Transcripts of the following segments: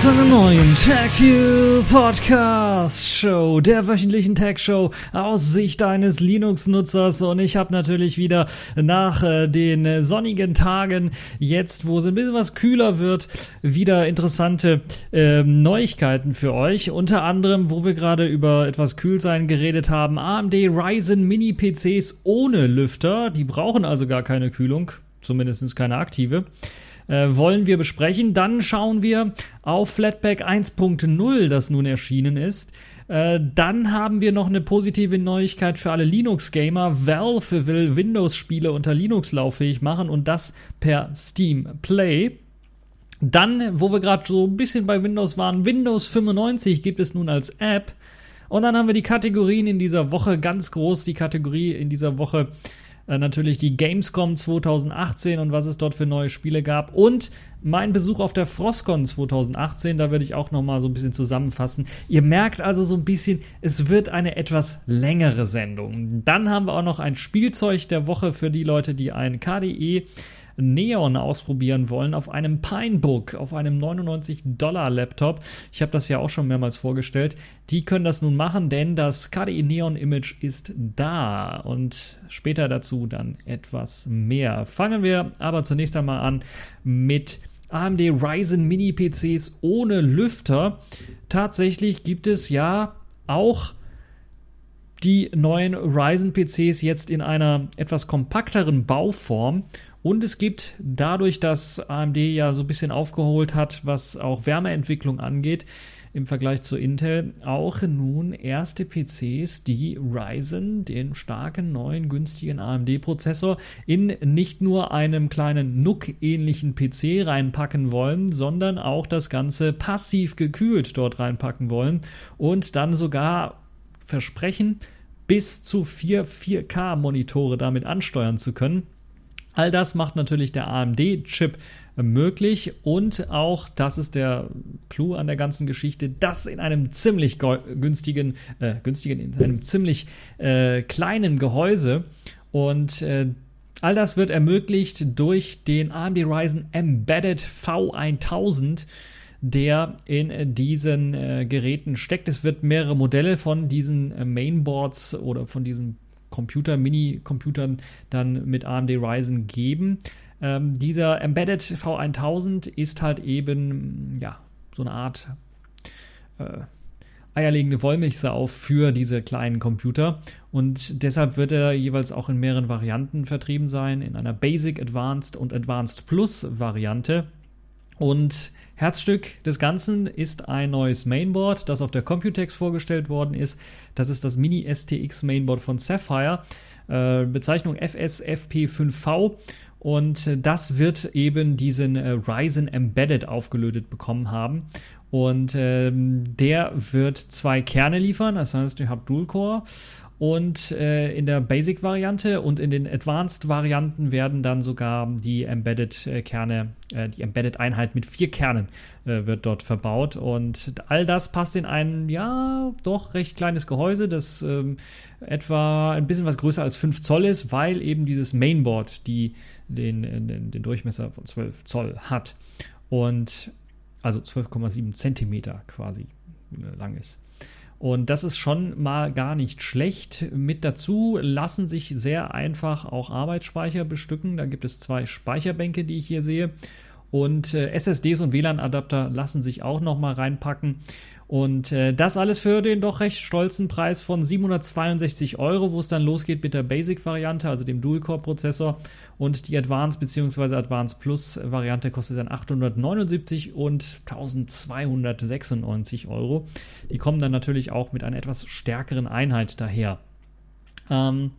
zu einer neuen TechView Podcast Show, der wöchentlichen Tech Show aus Sicht eines Linux-Nutzers. Und ich habe natürlich wieder nach äh, den sonnigen Tagen, jetzt wo es ein bisschen was kühler wird, wieder interessante äh, Neuigkeiten für euch. Unter anderem, wo wir gerade über etwas Kühlsein geredet haben, AMD Ryzen Mini PCs ohne Lüfter. Die brauchen also gar keine Kühlung, zumindest keine aktive äh, wollen wir besprechen. Dann schauen wir auf Flatpak 1.0, das nun erschienen ist. Äh, dann haben wir noch eine positive Neuigkeit für alle Linux-Gamer. Valve will Windows-Spiele unter Linux lauffähig machen und das per Steam Play. Dann, wo wir gerade so ein bisschen bei Windows waren, Windows 95 gibt es nun als App. Und dann haben wir die Kategorien in dieser Woche, ganz groß die Kategorie in dieser Woche äh, natürlich die Gamescom 2018 und was es dort für neue Spiele gab und mein Besuch auf der Frostcon 2018, da werde ich auch noch mal so ein bisschen zusammenfassen. Ihr merkt also so ein bisschen, es wird eine etwas längere Sendung. Dann haben wir auch noch ein Spielzeug der Woche für die Leute, die ein KDE Neon ausprobieren wollen auf einem Pinebook, auf einem 99-Dollar-Laptop. Ich habe das ja auch schon mehrmals vorgestellt. Die können das nun machen, denn das KDE Neon Image ist da und später dazu dann etwas mehr. Fangen wir aber zunächst einmal an mit AMD Ryzen Mini PCs ohne Lüfter. Tatsächlich gibt es ja auch die neuen Ryzen PCs jetzt in einer etwas kompakteren Bauform und es gibt dadurch, dass AMD ja so ein bisschen aufgeholt hat, was auch Wärmeentwicklung angeht, im Vergleich zu Intel auch nun erste PCs, die Ryzen, den starken neuen günstigen AMD-Prozessor, in nicht nur einem kleinen NUC-ähnlichen PC reinpacken wollen, sondern auch das Ganze passiv gekühlt dort reinpacken wollen und dann sogar versprechen, bis zu vier 4K-Monitore damit ansteuern zu können. All das macht natürlich der AMD-Chip möglich und auch, das ist der Clou an der ganzen Geschichte, das in einem ziemlich günstigen, äh, günstigen, in einem ziemlich äh, kleinen Gehäuse und äh, all das wird ermöglicht durch den AMD Ryzen Embedded V1000 der in diesen äh, Geräten steckt. Es wird mehrere Modelle von diesen äh, Mainboards oder von diesen Computer, Mini-Computern dann mit AMD Ryzen geben. Ähm, dieser Embedded V1000 ist halt eben, ja, so eine Art äh, eierlegende Wollmilchsau für diese kleinen Computer und deshalb wird er jeweils auch in mehreren Varianten vertrieben sein, in einer Basic, Advanced und Advanced Plus Variante. Und Herzstück des Ganzen ist ein neues Mainboard, das auf der Computex vorgestellt worden ist. Das ist das Mini STX Mainboard von Sapphire, äh, Bezeichnung FSFP5V. Und das wird eben diesen äh, Ryzen Embedded aufgelötet bekommen haben. Und ähm, der wird zwei Kerne liefern, das heißt, ihr habt Dual-Core und äh, in der Basic-Variante und in den Advanced-Varianten werden dann sogar die Embedded-Kerne, äh, die Embedded-Einheit mit vier Kernen äh, wird dort verbaut. Und all das passt in ein, ja, doch recht kleines Gehäuse, das ähm, etwa ein bisschen was größer als 5 Zoll ist, weil eben dieses Mainboard die, den, den, den Durchmesser von 12 Zoll hat. Und also 12,7 Zentimeter quasi äh, lang ist. Und das ist schon mal gar nicht schlecht. Mit dazu lassen sich sehr einfach auch Arbeitsspeicher bestücken. Da gibt es zwei Speicherbänke, die ich hier sehe. Und äh, SSDs und WLAN-Adapter lassen sich auch noch mal reinpacken. Und äh, das alles für den doch recht stolzen Preis von 762 Euro, wo es dann losgeht mit der Basic-Variante, also dem Dual-Core-Prozessor. Und die Advanced bzw. Advanced Plus-Variante kostet dann 879 und 1296 Euro. Die kommen dann natürlich auch mit einer etwas stärkeren Einheit daher. Ähm,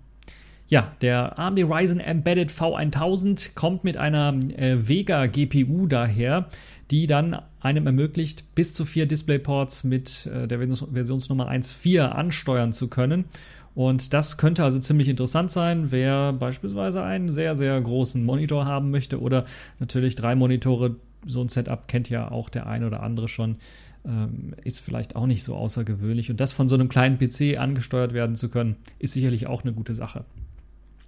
ja, der AMD Ryzen Embedded V1000 kommt mit einer äh, Vega GPU daher, die dann einem ermöglicht, bis zu vier DisplayPorts mit äh, der Versionsnummer 1.4 ansteuern zu können. Und das könnte also ziemlich interessant sein, wer beispielsweise einen sehr, sehr großen Monitor haben möchte oder natürlich drei Monitore. So ein Setup kennt ja auch der eine oder andere schon. Ähm, ist vielleicht auch nicht so außergewöhnlich. Und das von so einem kleinen PC angesteuert werden zu können, ist sicherlich auch eine gute Sache.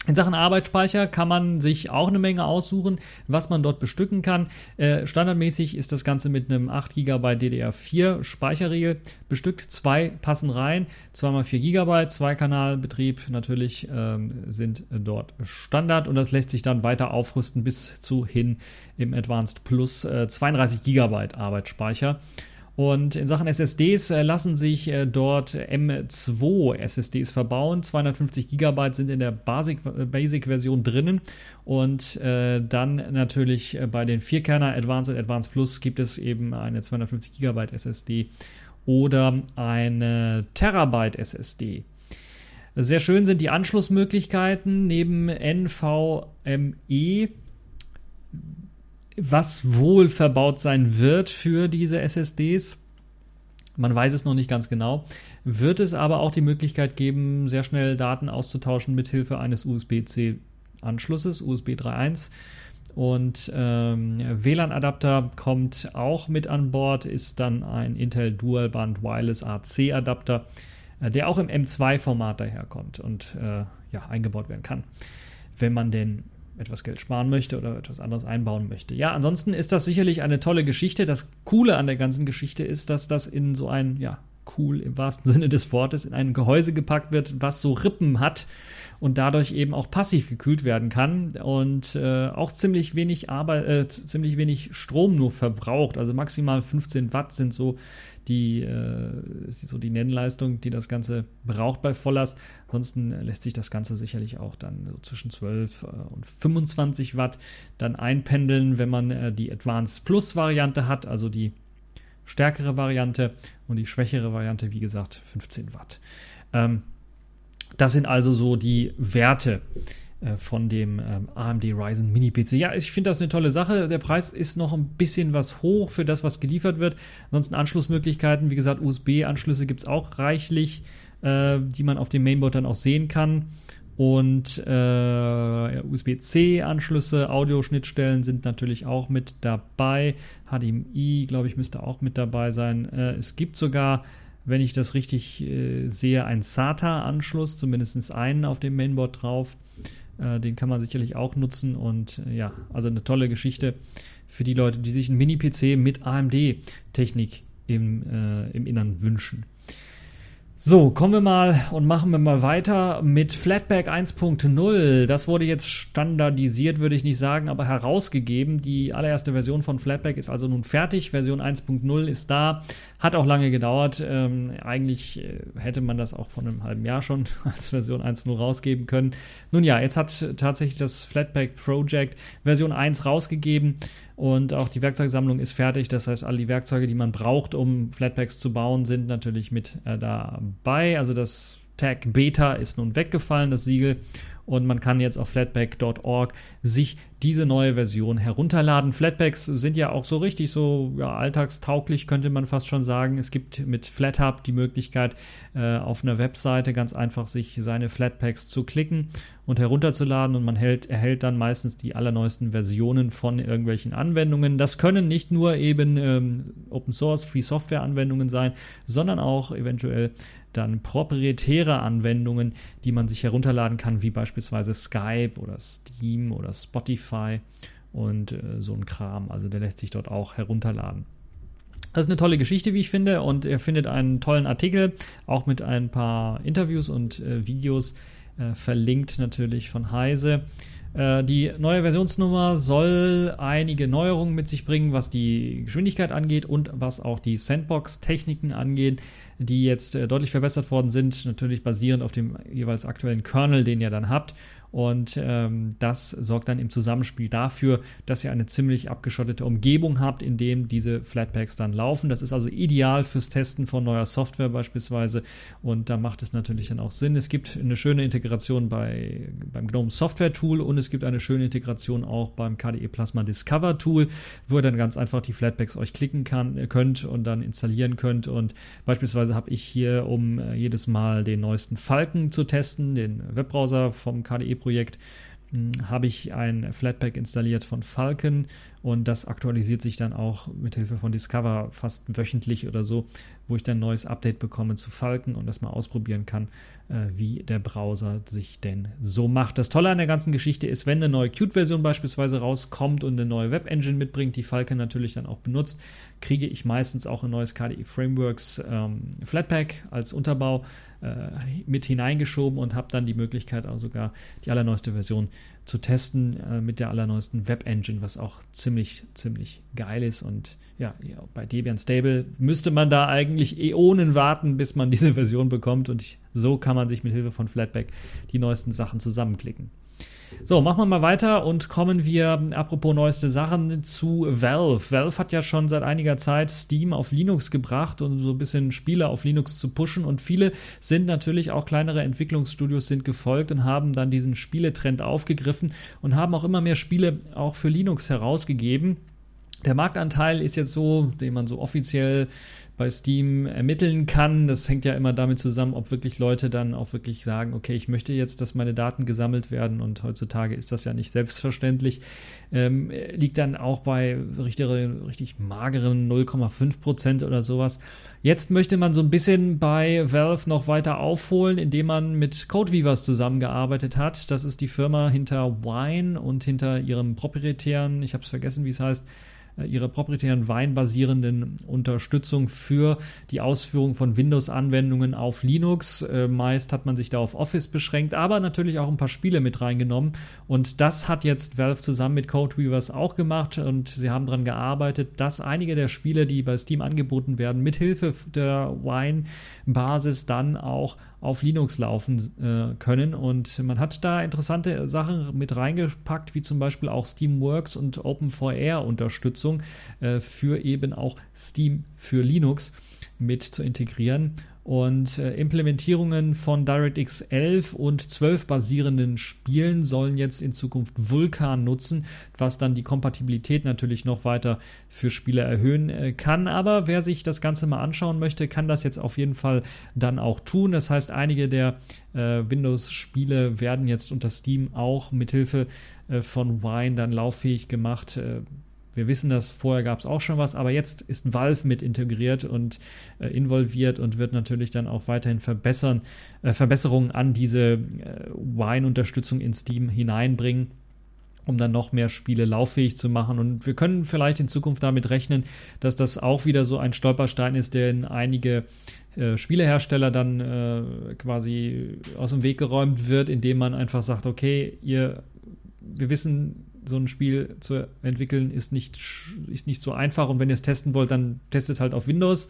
In Sachen Arbeitsspeicher kann man sich auch eine Menge aussuchen, was man dort bestücken kann. Äh, standardmäßig ist das Ganze mit einem 8 GB DDR4 Speicherriegel bestückt. Zwei passen rein, 2x4 GB, Zweikanalbetrieb natürlich ähm, sind dort Standard und das lässt sich dann weiter aufrüsten bis zu hin im Advanced Plus äh, 32 GB Arbeitsspeicher. Und in Sachen SSDs äh, lassen sich äh, dort M2 SSDs verbauen. 250 GB sind in der Basic-Version Basic drinnen. Und äh, dann natürlich äh, bei den Vierkerner Advanced und Advanced Plus gibt es eben eine 250 GB SSD oder eine Terabyte SSD. Sehr schön sind die Anschlussmöglichkeiten neben NVMe was wohl verbaut sein wird für diese SSDs. Man weiß es noch nicht ganz genau. Wird es aber auch die Möglichkeit geben, sehr schnell Daten auszutauschen mit Hilfe eines USB-C-Anschlusses, USB 3.1. Und ähm, WLAN-Adapter kommt auch mit an Bord, ist dann ein Intel Dual Band Wireless AC-Adapter, äh, der auch im M2-Format daherkommt und äh, ja, eingebaut werden kann, wenn man den etwas Geld sparen möchte oder etwas anderes einbauen möchte. Ja, ansonsten ist das sicherlich eine tolle Geschichte. Das Coole an der ganzen Geschichte ist, dass das in so ein, ja, cool im wahrsten Sinne des Wortes, in ein Gehäuse gepackt wird, was so Rippen hat und dadurch eben auch passiv gekühlt werden kann und äh, auch ziemlich wenig Arbeit, äh, ziemlich wenig Strom nur verbraucht. Also maximal 15 Watt sind so die, äh, ist so die Nennleistung, die das Ganze braucht bei Volllast. Ansonsten lässt sich das Ganze sicherlich auch dann so zwischen 12 äh, und 25 Watt dann einpendeln, wenn man äh, die Advanced Plus Variante hat, also die stärkere Variante und die schwächere Variante, wie gesagt, 15 Watt. Ähm, das sind also so die Werte. Äh, von dem ähm, AMD Ryzen Mini PC. Ja, ich finde das eine tolle Sache. Der Preis ist noch ein bisschen was hoch für das, was geliefert wird. Ansonsten Anschlussmöglichkeiten, wie gesagt, USB-Anschlüsse gibt es auch reichlich, äh, die man auf dem Mainboard dann auch sehen kann. Und äh, USB-C-Anschlüsse, Audioschnittstellen sind natürlich auch mit dabei. HDMI, glaube ich, müsste auch mit dabei sein. Äh, es gibt sogar wenn ich das richtig äh, sehe, einen SATA-Anschluss, zumindest einen auf dem Mainboard drauf. Äh, den kann man sicherlich auch nutzen und äh, ja, also eine tolle Geschichte für die Leute, die sich einen Mini-PC mit AMD-Technik im, äh, im Innern wünschen. So, kommen wir mal und machen wir mal weiter mit Flatpak 1.0. Das wurde jetzt standardisiert, würde ich nicht sagen, aber herausgegeben. Die allererste Version von Flatpak ist also nun fertig. Version 1.0 ist da. Hat auch lange gedauert. Ähm, eigentlich äh, hätte man das auch vor einem halben Jahr schon als Version 1.0 rausgeben können. Nun ja, jetzt hat tatsächlich das Flatpak Project Version 1 rausgegeben. Und auch die Werkzeugsammlung ist fertig. Das heißt, alle die Werkzeuge, die man braucht, um Flatpaks zu bauen, sind natürlich mit äh, dabei. Also das Tag Beta ist nun weggefallen, das Siegel und man kann jetzt auf flatpak.org sich diese neue Version herunterladen. Flatpaks sind ja auch so richtig so ja, alltagstauglich, könnte man fast schon sagen. Es gibt mit FlatHub die Möglichkeit, äh, auf einer Webseite ganz einfach sich seine Flatpaks zu klicken und herunterzuladen und man hält, erhält dann meistens die allerneuesten Versionen von irgendwelchen Anwendungen. Das können nicht nur eben ähm, Open Source, Free Software Anwendungen sein, sondern auch eventuell dann proprietäre Anwendungen, die man sich herunterladen kann, wie beispielsweise Skype oder Steam oder Spotify und äh, so ein Kram. Also der lässt sich dort auch herunterladen. Das ist eine tolle Geschichte, wie ich finde, und ihr findet einen tollen Artikel, auch mit ein paar Interviews und äh, Videos äh, verlinkt natürlich von Heise. Äh, die neue Versionsnummer soll einige Neuerungen mit sich bringen, was die Geschwindigkeit angeht und was auch die Sandbox-Techniken angeht die jetzt äh, deutlich verbessert worden sind, natürlich basierend auf dem jeweils aktuellen Kernel, den ihr dann habt. Und ähm, das sorgt dann im Zusammenspiel dafür, dass ihr eine ziemlich abgeschottete Umgebung habt, in dem diese Flatpaks dann laufen. Das ist also ideal fürs Testen von neuer Software beispielsweise. Und da macht es natürlich dann auch Sinn. Es gibt eine schöne Integration bei, beim GNOME Software Tool und es gibt eine schöne Integration auch beim KDE Plasma Discover Tool, wo ihr dann ganz einfach die Flatpaks euch klicken kann, könnt und dann installieren könnt. Und beispielsweise habe ich hier, um äh, jedes Mal den neuesten Falken zu testen, den Webbrowser vom KDE Projekt hm, habe ich ein Flatpak installiert von Falcon Und das aktualisiert sich dann auch mit Hilfe von Discover fast wöchentlich oder so, wo ich dann ein neues Update bekomme zu Falken und das mal ausprobieren kann, wie der Browser sich denn so macht. Das Tolle an der ganzen Geschichte ist, wenn eine neue Qt-Version beispielsweise rauskommt und eine neue Web-Engine mitbringt, die Falcon natürlich dann auch benutzt, kriege ich meistens auch ein neues KDE Frameworks ähm, Flatpak als Unterbau äh, mit hineingeschoben und habe dann die Möglichkeit auch sogar die allerneueste Version zu testen äh, mit der allerneuesten Web-Engine, was auch ziemlich, ziemlich geil ist. Und ja, ja, bei Debian Stable müsste man da eigentlich Äonen warten, bis man diese Version bekommt. Und ich, so kann man sich mit Hilfe von Flatpak die neuesten Sachen zusammenklicken. So, machen wir mal weiter und kommen wir, apropos neueste Sachen, zu Valve. Valve hat ja schon seit einiger Zeit Steam auf Linux gebracht und so ein bisschen Spiele auf Linux zu pushen und viele sind natürlich auch kleinere Entwicklungsstudios sind gefolgt und haben dann diesen Spieletrend aufgegriffen und haben auch immer mehr Spiele auch für Linux herausgegeben. Der Marktanteil ist jetzt so, den man so offiziell bei Steam ermitteln kann. Das hängt ja immer damit zusammen, ob wirklich Leute dann auch wirklich sagen, okay, ich möchte jetzt, dass meine Daten gesammelt werden und heutzutage ist das ja nicht selbstverständlich. Ähm, liegt dann auch bei richtig, richtig mageren 0,5 Prozent oder sowas. Jetzt möchte man so ein bisschen bei Valve noch weiter aufholen, indem man mit Codeweavers zusammengearbeitet hat. Das ist die Firma hinter Wine und hinter ihrem proprietären, ich habe es vergessen, wie es heißt, ihrer proprietären Wein-basierenden Unterstützung für die Ausführung von Windows-Anwendungen auf Linux. Äh, meist hat man sich da auf Office beschränkt, aber natürlich auch ein paar Spiele mit reingenommen. Und das hat jetzt Valve zusammen mit Codeweavers auch gemacht und sie haben daran gearbeitet, dass einige der Spiele, die bei Steam angeboten werden, mithilfe der Wine-Basis dann auch auf Linux laufen äh, können. Und man hat da interessante Sachen mit reingepackt, wie zum Beispiel auch Steamworks und OpenVR-Unterstützung äh, für eben auch Steam für Linux mit zu integrieren und äh, Implementierungen von DirectX 11 und 12 basierenden Spielen sollen jetzt in Zukunft Vulkan nutzen, was dann die Kompatibilität natürlich noch weiter für Spiele erhöhen äh, kann. Aber wer sich das Ganze mal anschauen möchte, kann das jetzt auf jeden Fall dann auch tun. Das heißt, einige der äh, Windows-Spiele werden jetzt unter Steam auch mithilfe äh, von Wine dann lauffähig gemacht. Wir wissen das, vorher gab es auch schon was, aber jetzt ist Valve mit integriert und äh, involviert und wird natürlich dann auch weiterhin verbessern, äh, Verbesserungen an diese äh, Wine-Unterstützung in Steam hineinbringen um dann noch mehr Spiele lauffähig zu machen. Und wir können vielleicht in Zukunft damit rechnen, dass das auch wieder so ein Stolperstein ist, der in einige äh, Spielehersteller dann äh, quasi aus dem Weg geräumt wird, indem man einfach sagt, okay, ihr, wir wissen, so ein Spiel zu entwickeln ist nicht, ist nicht so einfach. Und wenn ihr es testen wollt, dann testet halt auf Windows.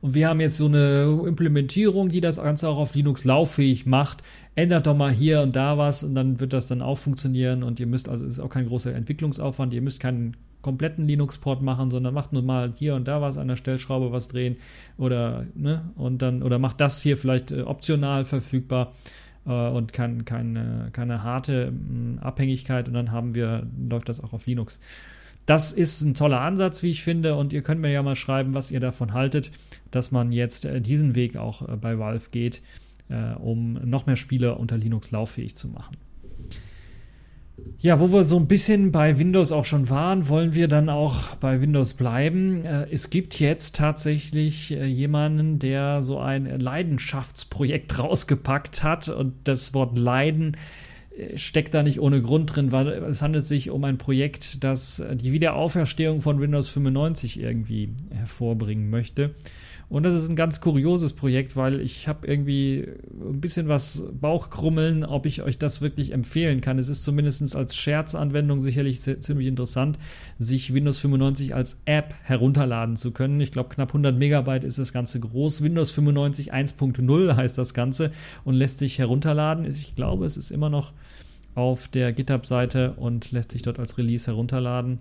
Und wir haben jetzt so eine Implementierung, die das Ganze auch auf Linux lauffähig macht. Ändert doch mal hier und da was und dann wird das dann auch funktionieren. Und ihr müsst, also ist auch kein großer Entwicklungsaufwand, ihr müsst keinen kompletten Linux-Port machen, sondern macht nur mal hier und da was an der Stellschraube was drehen oder ne und dann oder macht das hier vielleicht äh, optional verfügbar und kein, keine, keine harte Abhängigkeit und dann haben wir, läuft das auch auf Linux. Das ist ein toller Ansatz, wie ich finde, und ihr könnt mir ja mal schreiben, was ihr davon haltet, dass man jetzt äh, diesen Weg auch äh, bei Valve geht, äh, um noch mehr Spiele unter Linux lauffähig zu machen. Ja, wo wir so ein bisschen bei Windows auch schon waren, wollen wir dann auch bei Windows bleiben. Äh, es gibt jetzt tatsächlich äh, jemanden, der so ein Leidenschaftsprojekt rausgepackt hat und das Wort Leiden äh, steckt da nicht ohne Grund drin, weil es handelt sich um ein Projekt, das die Wiederauferstehung von Windows 95 irgendwie hervorbringen möchte. Und das ist ein ganz kurioses Projekt, weil ich habe irgendwie ein bisschen was Bauchkrummeln, ob ich euch das wirklich empfehlen kann. Es ist zumindest als Scherzanwendung sicherlich ziemlich interessant, sich Windows 95 als App herunterladen zu können. Ich glaube, knapp 100 Megabyte ist das Ganze groß. Windows 95 1.0 heißt das Ganze und lässt sich herunterladen. Ich glaube, es ist immer noch auf der GitHub-Seite und lässt sich dort als Release herunterladen.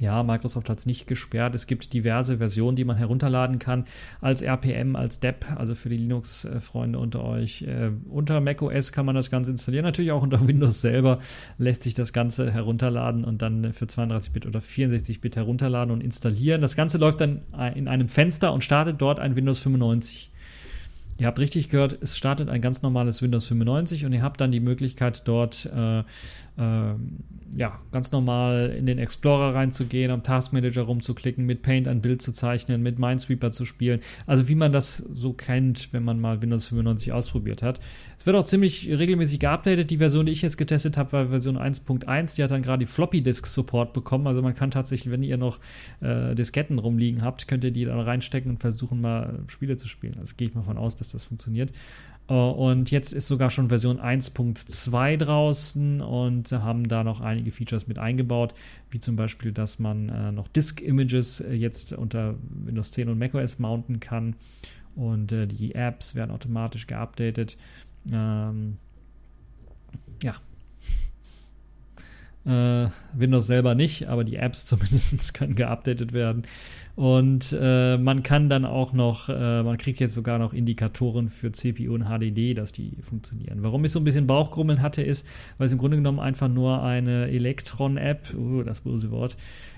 Ja, Microsoft hat es nicht gesperrt. Es gibt diverse Versionen, die man herunterladen kann als RPM, als DEP, also für die Linux-Freunde unter euch. Äh, unter macOS kann man das Ganze installieren. Natürlich auch unter Windows selber lässt sich das Ganze herunterladen und dann für 32-Bit oder 64-Bit herunterladen und installieren. Das Ganze läuft dann in einem Fenster und startet dort ein Windows 95 Ihr habt richtig gehört, es startet ein ganz normales Windows 95 und ihr habt dann die Möglichkeit dort äh, äh, ja, ganz normal in den Explorer reinzugehen, am Taskmanager rumzuklicken, mit Paint ein Bild zu zeichnen, mit Minesweeper zu spielen. Also wie man das so kennt, wenn man mal Windows 95 ausprobiert hat. Es wird auch ziemlich regelmäßig geupdatet. Die Version, die ich jetzt getestet habe, war Version 1.1. Die hat dann gerade die Floppy Disk Support bekommen. Also man kann tatsächlich, wenn ihr noch äh, Disketten rumliegen habt, könnt ihr die dann reinstecken und versuchen mal Spiele zu spielen. Also gehe ich mal von aus, dass das funktioniert. Äh, und jetzt ist sogar schon Version 1.2 draußen und haben da noch einige Features mit eingebaut, wie zum Beispiel, dass man äh, noch Disk-Images äh, jetzt unter Windows 10 und macOS mounten kann und die Apps werden automatisch geupdatet. Ähm, ja. Äh, Windows selber nicht, aber die Apps zumindest können geupdatet werden. Und äh, man kann dann auch noch, äh, man kriegt jetzt sogar noch Indikatoren für CPU und HDD, dass die funktionieren. Warum ich so ein bisschen Bauchgrummeln hatte, ist, weil es im Grunde genommen einfach nur eine Electron-App, uh, das böse Wort,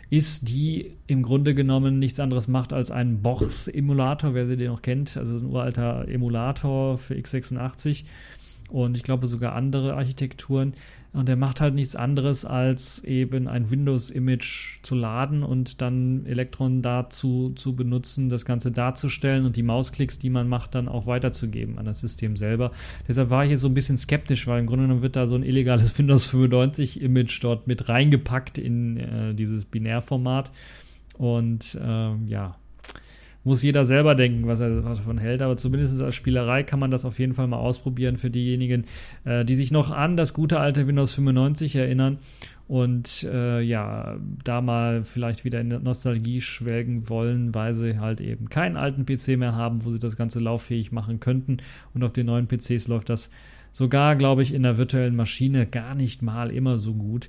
ist, die im Grunde genommen nichts anderes macht als einen Box-Emulator, wer sie den noch kennt, also ein uralter Emulator für x86 und ich glaube sogar andere Architekturen. Und der macht halt nichts anderes, als eben ein Windows-Image zu laden und dann Electron dazu zu benutzen, das Ganze darzustellen und die Mausklicks, die man macht, dann auch weiterzugeben an das System selber. Deshalb war ich hier so ein bisschen skeptisch, weil im Grunde genommen wird da so ein illegales Windows 95-Image dort mit reingepackt in äh, dieses Binärformat. Und äh, ja, muss jeder selber denken, was er, davon hält. Aber zumindest als Spielerei kann man das auf jeden Fall mal ausprobieren für diejenigen, äh, die sich noch an das gute alte Windows 95 erinnern und äh, ja, da mal vielleicht wieder in Nostalgie schwelgen wollen, weil sie halt eben keinen alten PC mehr haben, wo sie das Ganze lauffähig machen könnten. Und auf den neuen PCs läuft das sogar, glaube ich, in der virtuellen Maschine gar nicht mal immer so gut.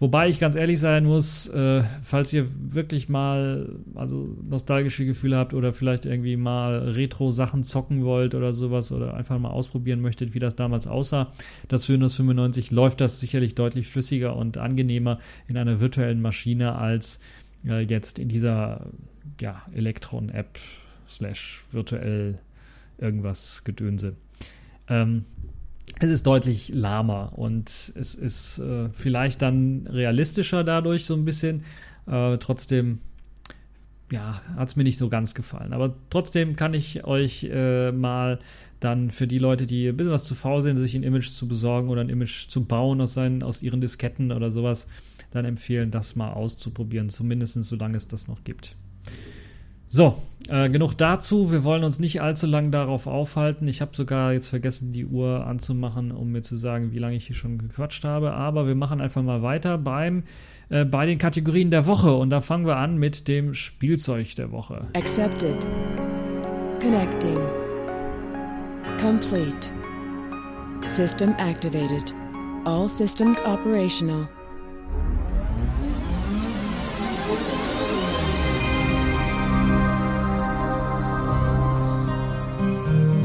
Wobei ich ganz ehrlich sein muss, äh, falls ihr wirklich mal also nostalgische Gefühle habt oder vielleicht irgendwie mal Retro-Sachen zocken wollt oder sowas oder einfach mal ausprobieren möchtet, wie das damals aussah, das Windows 95 läuft das sicherlich deutlich flüssiger und angenehmer in einer virtuellen Maschine als äh, jetzt in dieser ja, Electron-App slash virtuell irgendwas Gedönse. Ähm, es ist deutlich lahmer und es ist äh, vielleicht dann realistischer dadurch so ein bisschen. Äh, trotzdem, ja, hat es mir nicht so ganz gefallen. Aber trotzdem kann ich euch äh, mal dann für die Leute, die ein bisschen was zu faul sind, sich ein Image zu besorgen oder ein Image zu bauen aus, seinen, aus ihren Disketten oder sowas, dann empfehlen, das mal auszuprobieren, zumindest solange es das noch gibt. So, äh, genug dazu. Wir wollen uns nicht allzu lange darauf aufhalten. Ich habe sogar jetzt vergessen, die Uhr anzumachen, um mir zu sagen, wie lange ich hier schon gequatscht habe. Aber wir machen einfach mal weiter beim, äh, bei den Kategorien der Woche. Und da fangen wir an mit dem Spielzeug der Woche. Accepted. Connecting. Complete. System activated. All systems operational.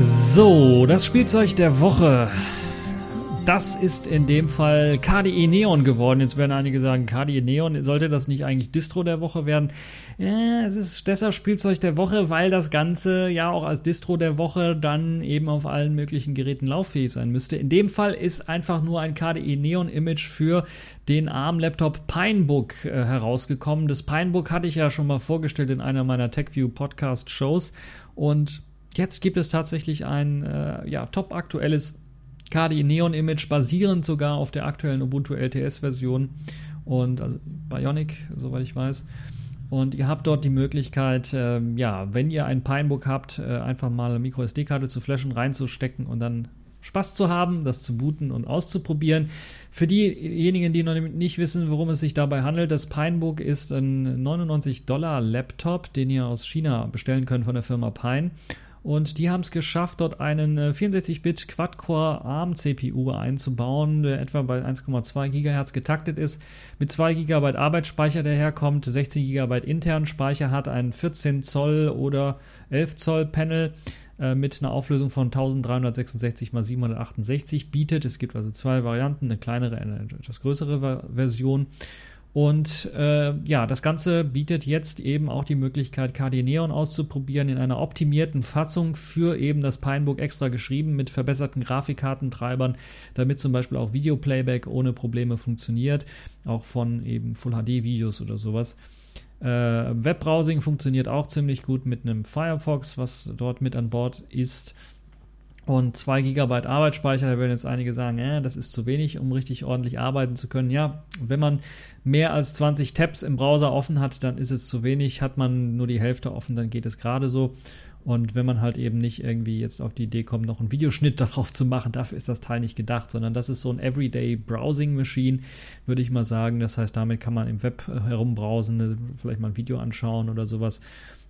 So, das Spielzeug der Woche. Das ist in dem Fall KDE Neon geworden. Jetzt werden einige sagen, KDE Neon, sollte das nicht eigentlich Distro der Woche werden? Ja, es ist deshalb Spielzeug der Woche, weil das Ganze ja auch als Distro der Woche dann eben auf allen möglichen Geräten lauffähig sein müsste. In dem Fall ist einfach nur ein KDE Neon Image für den ARM-Laptop Pinebook äh, herausgekommen. Das Pinebook hatte ich ja schon mal vorgestellt in einer meiner TechView Podcast Shows und Jetzt gibt es tatsächlich ein äh, ja, top aktuelles KDE Neon Image, basierend sogar auf der aktuellen Ubuntu LTS Version und also Bionic, soweit ich weiß. Und ihr habt dort die Möglichkeit, äh, ja, wenn ihr ein Pinebook habt, äh, einfach mal eine MicroSD-Karte zu flashen, reinzustecken und dann Spaß zu haben, das zu booten und auszuprobieren. Für diejenigen, die noch nicht wissen, worum es sich dabei handelt, das Pinebook ist ein 99 Dollar Laptop, den ihr aus China bestellen könnt von der Firma Pine. Und die haben es geschafft, dort einen 64-Bit äh, Quad-Core ARM-CPU einzubauen, der etwa bei 1,2 GHz getaktet ist, mit 2 GB Arbeitsspeicher daherkommt, 16 GB internen Speicher hat, ein 14 Zoll oder 11 Zoll Panel äh, mit einer Auflösung von 1366 x 768 bietet. Es gibt also zwei Varianten, eine kleinere, eine etwas größere Version. Und äh, ja, das Ganze bietet jetzt eben auch die Möglichkeit, KD Neon auszuprobieren in einer optimierten Fassung für eben das Pinebook extra geschrieben mit verbesserten Grafikkartentreibern, damit zum Beispiel auch Videoplayback ohne Probleme funktioniert, auch von eben Full HD Videos oder sowas. Äh, Webbrowsing funktioniert auch ziemlich gut mit einem Firefox, was dort mit an Bord ist. Und 2 GB Arbeitsspeicher, da werden jetzt einige sagen, äh, das ist zu wenig, um richtig ordentlich arbeiten zu können. Ja, wenn man mehr als 20 Tabs im Browser offen hat, dann ist es zu wenig. Hat man nur die Hälfte offen, dann geht es gerade so. Und wenn man halt eben nicht irgendwie jetzt auf die Idee kommt, noch einen Videoschnitt darauf zu machen, dafür ist das Teil nicht gedacht, sondern das ist so ein Everyday Browsing Machine, würde ich mal sagen. Das heißt, damit kann man im Web herumbrowsen, vielleicht mal ein Video anschauen oder sowas.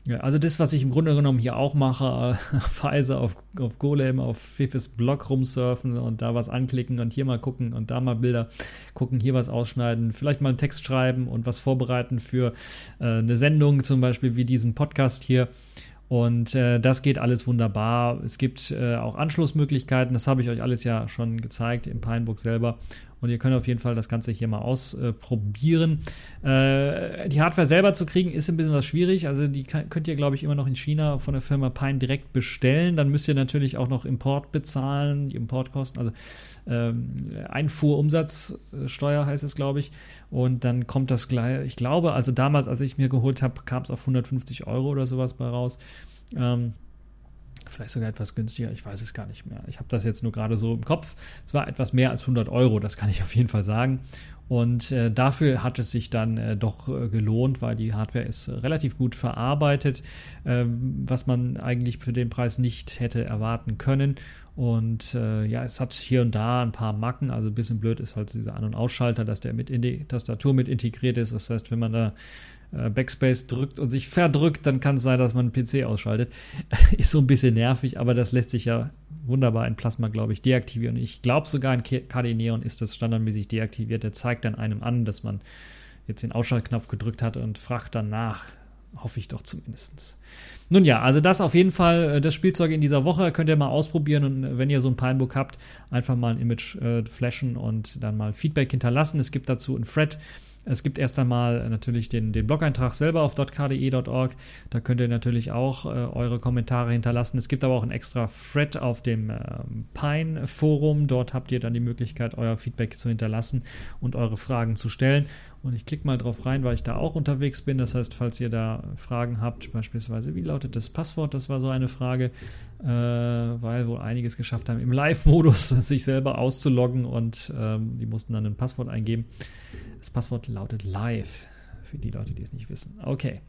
Ja, also das, was ich im Grunde genommen hier auch mache, äh, Pfizer auf, auf Golem, auf Fifis Blog rumsurfen und da was anklicken und hier mal gucken und da mal Bilder gucken, hier was ausschneiden, vielleicht mal einen Text schreiben und was vorbereiten für äh, eine Sendung, zum Beispiel wie diesen Podcast hier. Und äh, das geht alles wunderbar. Es gibt äh, auch Anschlussmöglichkeiten. Das habe ich euch alles ja schon gezeigt im Pinebook selber. Und ihr könnt auf jeden Fall das Ganze hier mal ausprobieren. Äh, die Hardware selber zu kriegen ist ein bisschen was schwierig. Also die kann, könnt ihr, glaube ich, immer noch in China von der Firma Pine direkt bestellen. Dann müsst ihr natürlich auch noch Import bezahlen, die Importkosten. Also ähm, Einfuhrumsatzsteuer heißt es, glaube ich. Und dann kommt das gleich, ich glaube, also damals, als ich mir geholt habe, kam es auf 150 Euro oder sowas bei raus. Ähm, vielleicht sogar etwas günstiger, ich weiß es gar nicht mehr. Ich habe das jetzt nur gerade so im Kopf. Es war etwas mehr als 100 Euro, das kann ich auf jeden Fall sagen. Und äh, dafür hat es sich dann äh, doch äh, gelohnt, weil die Hardware ist relativ gut verarbeitet, ähm, was man eigentlich für den Preis nicht hätte erwarten können. Und äh, ja, es hat hier und da ein paar Macken. Also ein bisschen blöd ist halt dieser An- und Ausschalter, dass der mit in die Tastatur mit integriert ist. Das heißt, wenn man da Backspace drückt und sich verdrückt, dann kann es sein, dass man einen PC ausschaltet. ist so ein bisschen nervig, aber das lässt sich ja wunderbar in Plasma, glaube ich, deaktivieren. Ich glaube sogar in KD Neon ist das standardmäßig deaktiviert. Der zeigt dann einem an, dass man jetzt den Ausschaltknopf gedrückt hat und fragt dann nach. Hoffe ich doch zumindest. Nun ja, also das auf jeden Fall äh, das Spielzeug in dieser Woche. Könnt ihr mal ausprobieren und äh, wenn ihr so ein Pinebook habt, einfach mal ein Image äh, flashen und dann mal Feedback hinterlassen. Es gibt dazu ein Thread es gibt erst einmal natürlich den, den Blog-Eintrag selber auf .kde.org. Da könnt ihr natürlich auch äh, eure Kommentare hinterlassen. Es gibt aber auch ein extra Thread auf dem äh, Pine-Forum. Dort habt ihr dann die Möglichkeit, euer Feedback zu hinterlassen und eure Fragen zu stellen. Und ich klicke mal drauf rein, weil ich da auch unterwegs bin. Das heißt, falls ihr da Fragen habt, beispielsweise, wie lautet das Passwort? Das war so eine Frage, äh, weil wohl einiges geschafft haben, im Live-Modus sich selber auszuloggen und ähm, die mussten dann ein Passwort eingeben. Das Passwort lautet live. Für die Leute, die es nicht wissen. Okay.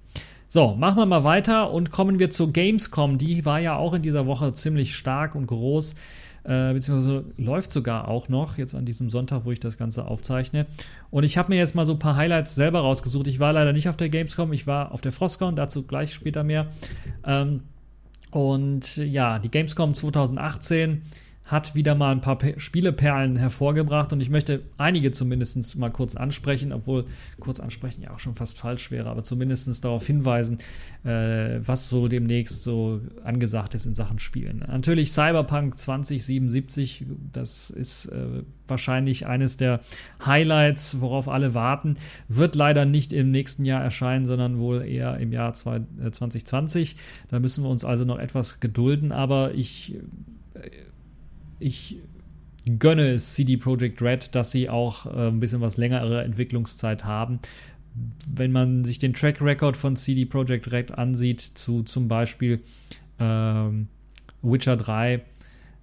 So, machen wir mal weiter und kommen wir zur Gamescom. Die war ja auch in dieser Woche ziemlich stark und groß, äh, beziehungsweise läuft sogar auch noch, jetzt an diesem Sonntag, wo ich das Ganze aufzeichne. Und ich habe mir jetzt mal so ein paar Highlights selber rausgesucht. Ich war leider nicht auf der Gamescom, ich war auf der Frostcon, dazu gleich später mehr. Ähm, und ja, die Gamescom 2018 hat wieder mal ein paar Spieleperlen hervorgebracht und ich möchte einige zumindest mal kurz ansprechen, obwohl kurz ansprechen ja auch schon fast falsch wäre, aber zumindest darauf hinweisen, äh, was so demnächst so angesagt ist in Sachen Spielen. Natürlich Cyberpunk 2077, das ist äh, wahrscheinlich eines der Highlights, worauf alle warten, wird leider nicht im nächsten Jahr erscheinen, sondern wohl eher im Jahr 2020. Äh, da müssen wir uns also noch etwas gedulden, aber ich äh, ich gönne es CD Projekt Red, dass sie auch äh, ein bisschen was längere Entwicklungszeit haben. Wenn man sich den Track Record von CD Projekt Red ansieht, zu zum Beispiel ähm, Witcher 3,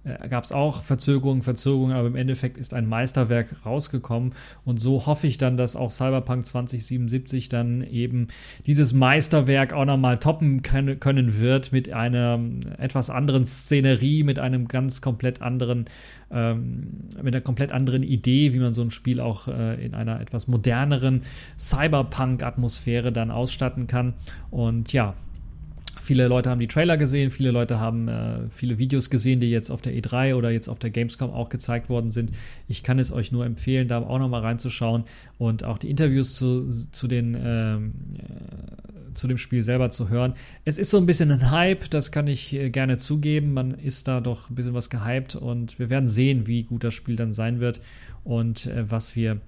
äh, gab es auch Verzögerungen, Verzögerungen, aber im Endeffekt ist ein Meisterwerk rausgekommen. Und so hoffe ich dann, dass auch Cyberpunk 2077 dann eben dieses Meisterwerk auch nochmal toppen können wird mit einer etwas anderen Szenerie, mit einem ganz komplett anderen, ähm, mit einer komplett anderen Idee, wie man so ein Spiel auch äh, in einer etwas moderneren Cyberpunk-Atmosphäre dann ausstatten kann. Und ja, Viele Leute haben die Trailer gesehen, viele Leute haben äh, viele Videos gesehen, die jetzt auf der E3 oder jetzt auf der Gamescom auch gezeigt worden sind. Ich kann es euch nur empfehlen, da auch nochmal reinzuschauen und auch die Interviews zu, zu, den, ähm, äh, zu dem Spiel selber zu hören. Es ist so ein bisschen ein Hype, das kann ich äh, gerne zugeben. Man ist da doch ein bisschen was gehypt und wir werden sehen, wie gut das Spiel dann sein wird und äh, was wir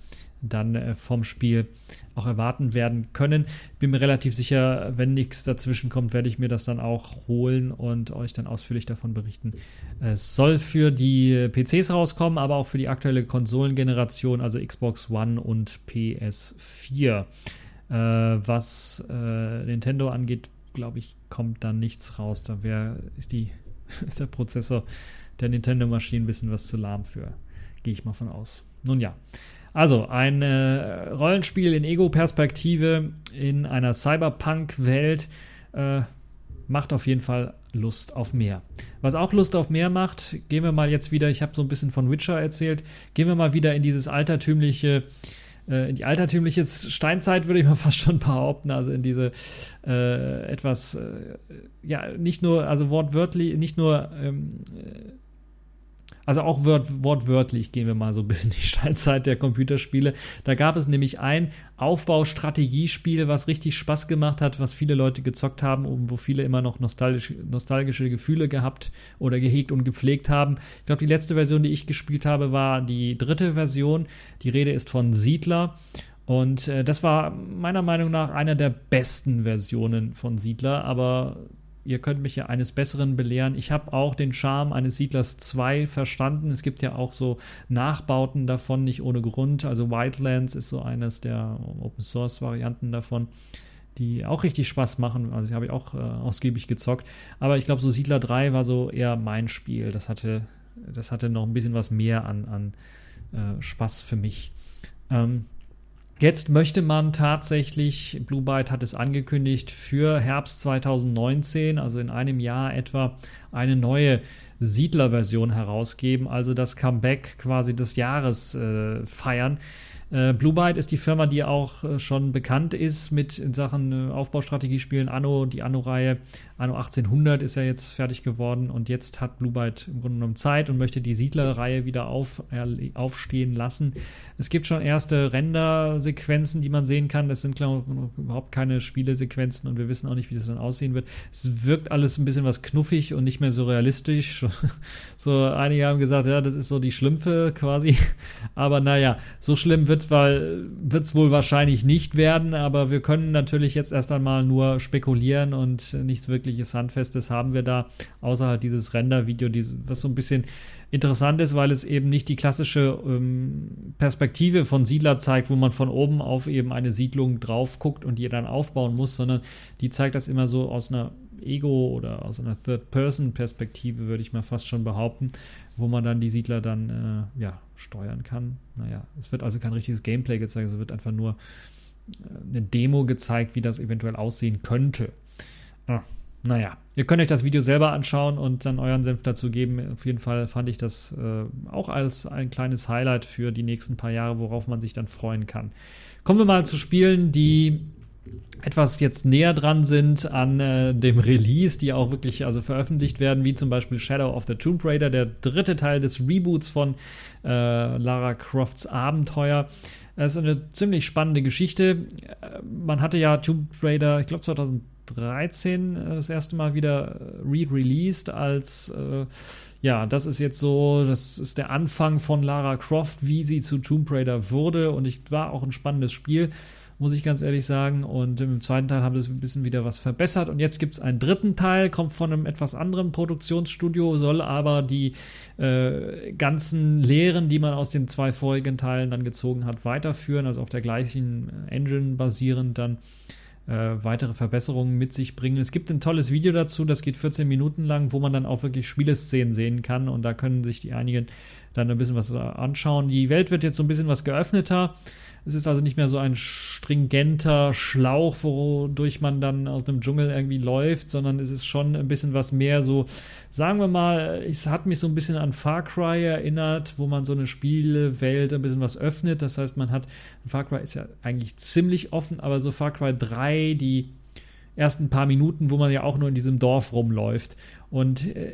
dann äh, vom Spiel auch erwarten werden können. Bin mir relativ sicher, wenn nichts dazwischen kommt, werde ich mir das dann auch holen und euch dann ausführlich davon berichten. Es soll für die PCs rauskommen, aber auch für die aktuelle Konsolengeneration, also Xbox One und PS4. Äh, was äh, Nintendo angeht, glaube ich, kommt da nichts raus. Da wär, ist, die, ist der Prozessor der Nintendo-Maschine ein bisschen was zu lahm für. Gehe ich mal von aus. Nun ja. Also, ein äh, Rollenspiel in Ego-Perspektive in einer Cyberpunk-Welt äh, macht auf jeden Fall Lust auf mehr. Was auch Lust auf mehr macht, gehen wir mal jetzt wieder, ich habe so ein bisschen von Witcher erzählt, gehen wir mal wieder in dieses altertümliche äh, in die altertümliche Steinzeit, würde ich mal fast schon behaupten, also in diese äh, etwas, äh, ja, nicht nur, also wortwörtlich, nicht nur ähm, also auch wort, wortwörtlich gehen wir mal so ein bisschen in die Steinzeit der Computerspiele. Da gab es nämlich ein Aufbaustrategiespiel, was richtig Spaß gemacht hat, was viele Leute gezockt haben und wo viele immer noch nostalgisch, nostalgische Gefühle gehabt oder gehegt und gepflegt haben. Ich glaube, die letzte Version, die ich gespielt habe, war die dritte Version. Die Rede ist von Siedler. Und äh, das war meiner Meinung nach einer der besten Versionen von Siedler, aber ihr könnt mich ja eines Besseren belehren. Ich habe auch den Charme eines Siedlers 2 verstanden. Es gibt ja auch so Nachbauten davon, nicht ohne Grund. Also Wildlands ist so eines der Open Source Varianten davon, die auch richtig Spaß machen. Also die habe ich auch äh, ausgiebig gezockt. Aber ich glaube, so Siedler 3 war so eher mein Spiel. Das hatte, das hatte noch ein bisschen was mehr an, an äh, Spaß für mich. Ähm, Jetzt möchte man tatsächlich, Blue Byte hat es angekündigt, für Herbst 2019, also in einem Jahr etwa, eine neue Siedler-Version herausgeben, also das Comeback quasi des Jahres äh, feiern. Äh, Blue Byte ist die Firma, die auch äh, schon bekannt ist mit in Sachen äh, Aufbaustrategiespielen. Anno, die Anno-Reihe, Anno 1800 ist ja jetzt fertig geworden und jetzt hat Blue Byte im Grunde genommen Zeit und möchte die Siedler-Reihe wieder auf, äh, aufstehen lassen. Es gibt schon erste Render-Sequenzen, die man sehen kann. Das sind, glaube ich, überhaupt keine Spielesequenzen und wir wissen auch nicht, wie das dann aussehen wird. Es wirkt alles ein bisschen was knuffig und nicht mehr so realistisch. so einige haben gesagt, ja, das ist so die Schlümpfe quasi. Aber naja, so schlimm wird wird es wohl wahrscheinlich nicht werden, aber wir können natürlich jetzt erst einmal nur spekulieren und nichts wirkliches Handfestes haben wir da, außer halt dieses Render-Video, was so ein bisschen interessant ist, weil es eben nicht die klassische ähm, Perspektive von Siedler zeigt, wo man von oben auf eben eine Siedlung drauf guckt und die dann aufbauen muss, sondern die zeigt das immer so aus einer Ego- oder aus einer Third-Person-Perspektive, würde ich mal fast schon behaupten, wo man dann die Siedler dann äh, ja, steuern kann. Naja, es wird also kein richtiges Gameplay gezeigt, es wird einfach nur äh, eine Demo gezeigt, wie das eventuell aussehen könnte. Ah, naja, ihr könnt euch das Video selber anschauen und dann euren Senf dazu geben. Auf jeden Fall fand ich das äh, auch als ein kleines Highlight für die nächsten paar Jahre, worauf man sich dann freuen kann. Kommen wir mal zu Spielen, die etwas jetzt näher dran sind an äh, dem Release, die auch wirklich also veröffentlicht werden, wie zum Beispiel Shadow of the Tomb Raider, der dritte Teil des Reboots von äh, Lara Crofts Abenteuer. Es ist eine ziemlich spannende Geschichte. Äh, man hatte ja Tomb Raider, ich glaube 2013 äh, das erste Mal wieder äh, re-released als äh, ja, das ist jetzt so, das ist der Anfang von Lara Croft, wie sie zu Tomb Raider wurde und ich war auch ein spannendes Spiel muss ich ganz ehrlich sagen. Und im zweiten Teil haben sie ein bisschen wieder was verbessert. Und jetzt gibt es einen dritten Teil, kommt von einem etwas anderen Produktionsstudio, soll aber die äh, ganzen Lehren, die man aus den zwei vorigen Teilen dann gezogen hat, weiterführen, also auf der gleichen Engine basierend dann. Äh, weitere Verbesserungen mit sich bringen. Es gibt ein tolles Video dazu, das geht 14 Minuten lang, wo man dann auch wirklich Spieleszenen sehen kann und da können sich die einigen dann ein bisschen was anschauen. Die Welt wird jetzt so ein bisschen was geöffneter. Es ist also nicht mehr so ein stringenter Schlauch, wodurch man dann aus einem Dschungel irgendwie läuft, sondern es ist schon ein bisschen was mehr so, sagen wir mal, es hat mich so ein bisschen an Far Cry erinnert, wo man so eine Spielewelt ein bisschen was öffnet. Das heißt, man hat, Far Cry ist ja eigentlich ziemlich offen, aber so Far Cry 3, die ersten paar Minuten, wo man ja auch nur in diesem Dorf rumläuft. Und äh,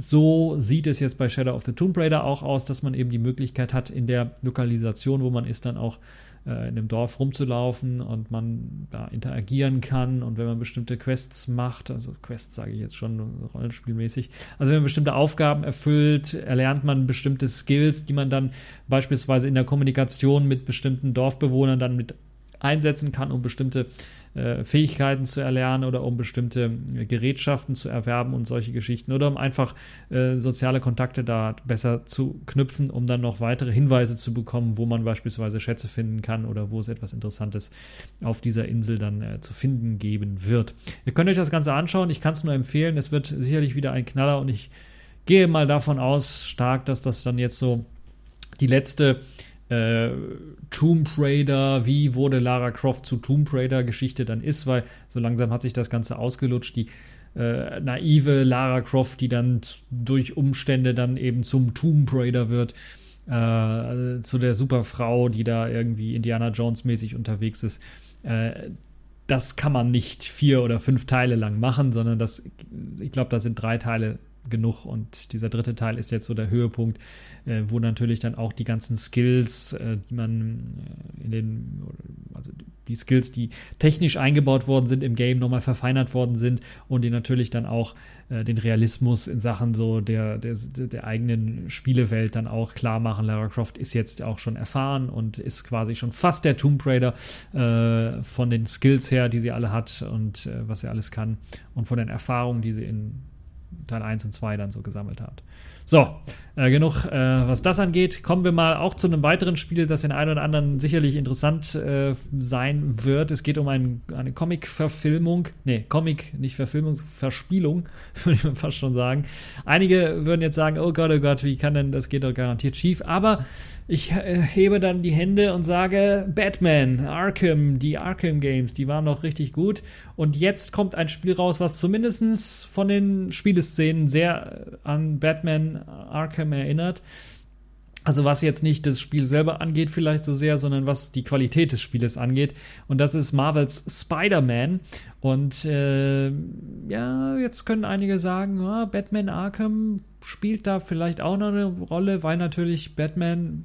so sieht es jetzt bei Shadow of the Tomb Raider auch aus, dass man eben die Möglichkeit hat, in der Lokalisation, wo man ist, dann auch äh, in dem Dorf rumzulaufen und man da interagieren kann. Und wenn man bestimmte Quests macht, also Quests sage ich jetzt schon rollenspielmäßig, also wenn man bestimmte Aufgaben erfüllt, erlernt man bestimmte Skills, die man dann beispielsweise in der Kommunikation mit bestimmten Dorfbewohnern dann mit einsetzen kann, um bestimmte äh, Fähigkeiten zu erlernen oder um bestimmte äh, Gerätschaften zu erwerben und solche Geschichten oder um einfach äh, soziale Kontakte da besser zu knüpfen, um dann noch weitere Hinweise zu bekommen, wo man beispielsweise Schätze finden kann oder wo es etwas Interessantes auf dieser Insel dann äh, zu finden geben wird. Ihr könnt euch das Ganze anschauen, ich kann es nur empfehlen, es wird sicherlich wieder ein Knaller und ich gehe mal davon aus, stark, dass das dann jetzt so die letzte äh, Tomb Raider, wie wurde Lara Croft zu Tomb Raider Geschichte dann ist, weil so langsam hat sich das Ganze ausgelutscht. Die äh, naive Lara Croft, die dann durch Umstände dann eben zum Tomb Raider wird, äh, zu der Superfrau, die da irgendwie Indiana Jones mäßig unterwegs ist. Äh, das kann man nicht vier oder fünf Teile lang machen, sondern das, ich glaube, da sind drei Teile genug und dieser dritte Teil ist jetzt so der Höhepunkt, äh, wo natürlich dann auch die ganzen Skills, äh, die man äh, in den, also die Skills, die technisch eingebaut worden sind im Game, nochmal verfeinert worden sind und die natürlich dann auch äh, den Realismus in Sachen so der, der, der eigenen Spielewelt dann auch klar machen. Lara Croft ist jetzt auch schon erfahren und ist quasi schon fast der Tomb Raider äh, von den Skills her, die sie alle hat und äh, was sie alles kann und von den Erfahrungen, die sie in Teil 1 und 2 dann so gesammelt hat. So, äh, genug, äh, was das angeht. Kommen wir mal auch zu einem weiteren Spiel, das den einen oder anderen sicherlich interessant äh, sein wird. Es geht um ein, eine Comic-Verfilmung. Nee, Comic, nicht Verfilmung, Verspielung, würde ich fast schon sagen. Einige würden jetzt sagen, oh Gott, oh Gott, wie kann denn, das geht doch garantiert schief. Aber ich äh, hebe dann die Hände und sage, Batman, Arkham, die Arkham Games, die waren noch richtig gut. Und jetzt kommt ein Spiel raus, was zumindest von den Spieleszenen sehr an Batman Arkham erinnert. Also was jetzt nicht das Spiel selber angeht, vielleicht so sehr, sondern was die Qualität des Spieles angeht. Und das ist Marvels Spider-Man. Und äh, ja, jetzt können einige sagen, ja, Batman Arkham spielt da vielleicht auch noch eine Rolle, weil natürlich Batman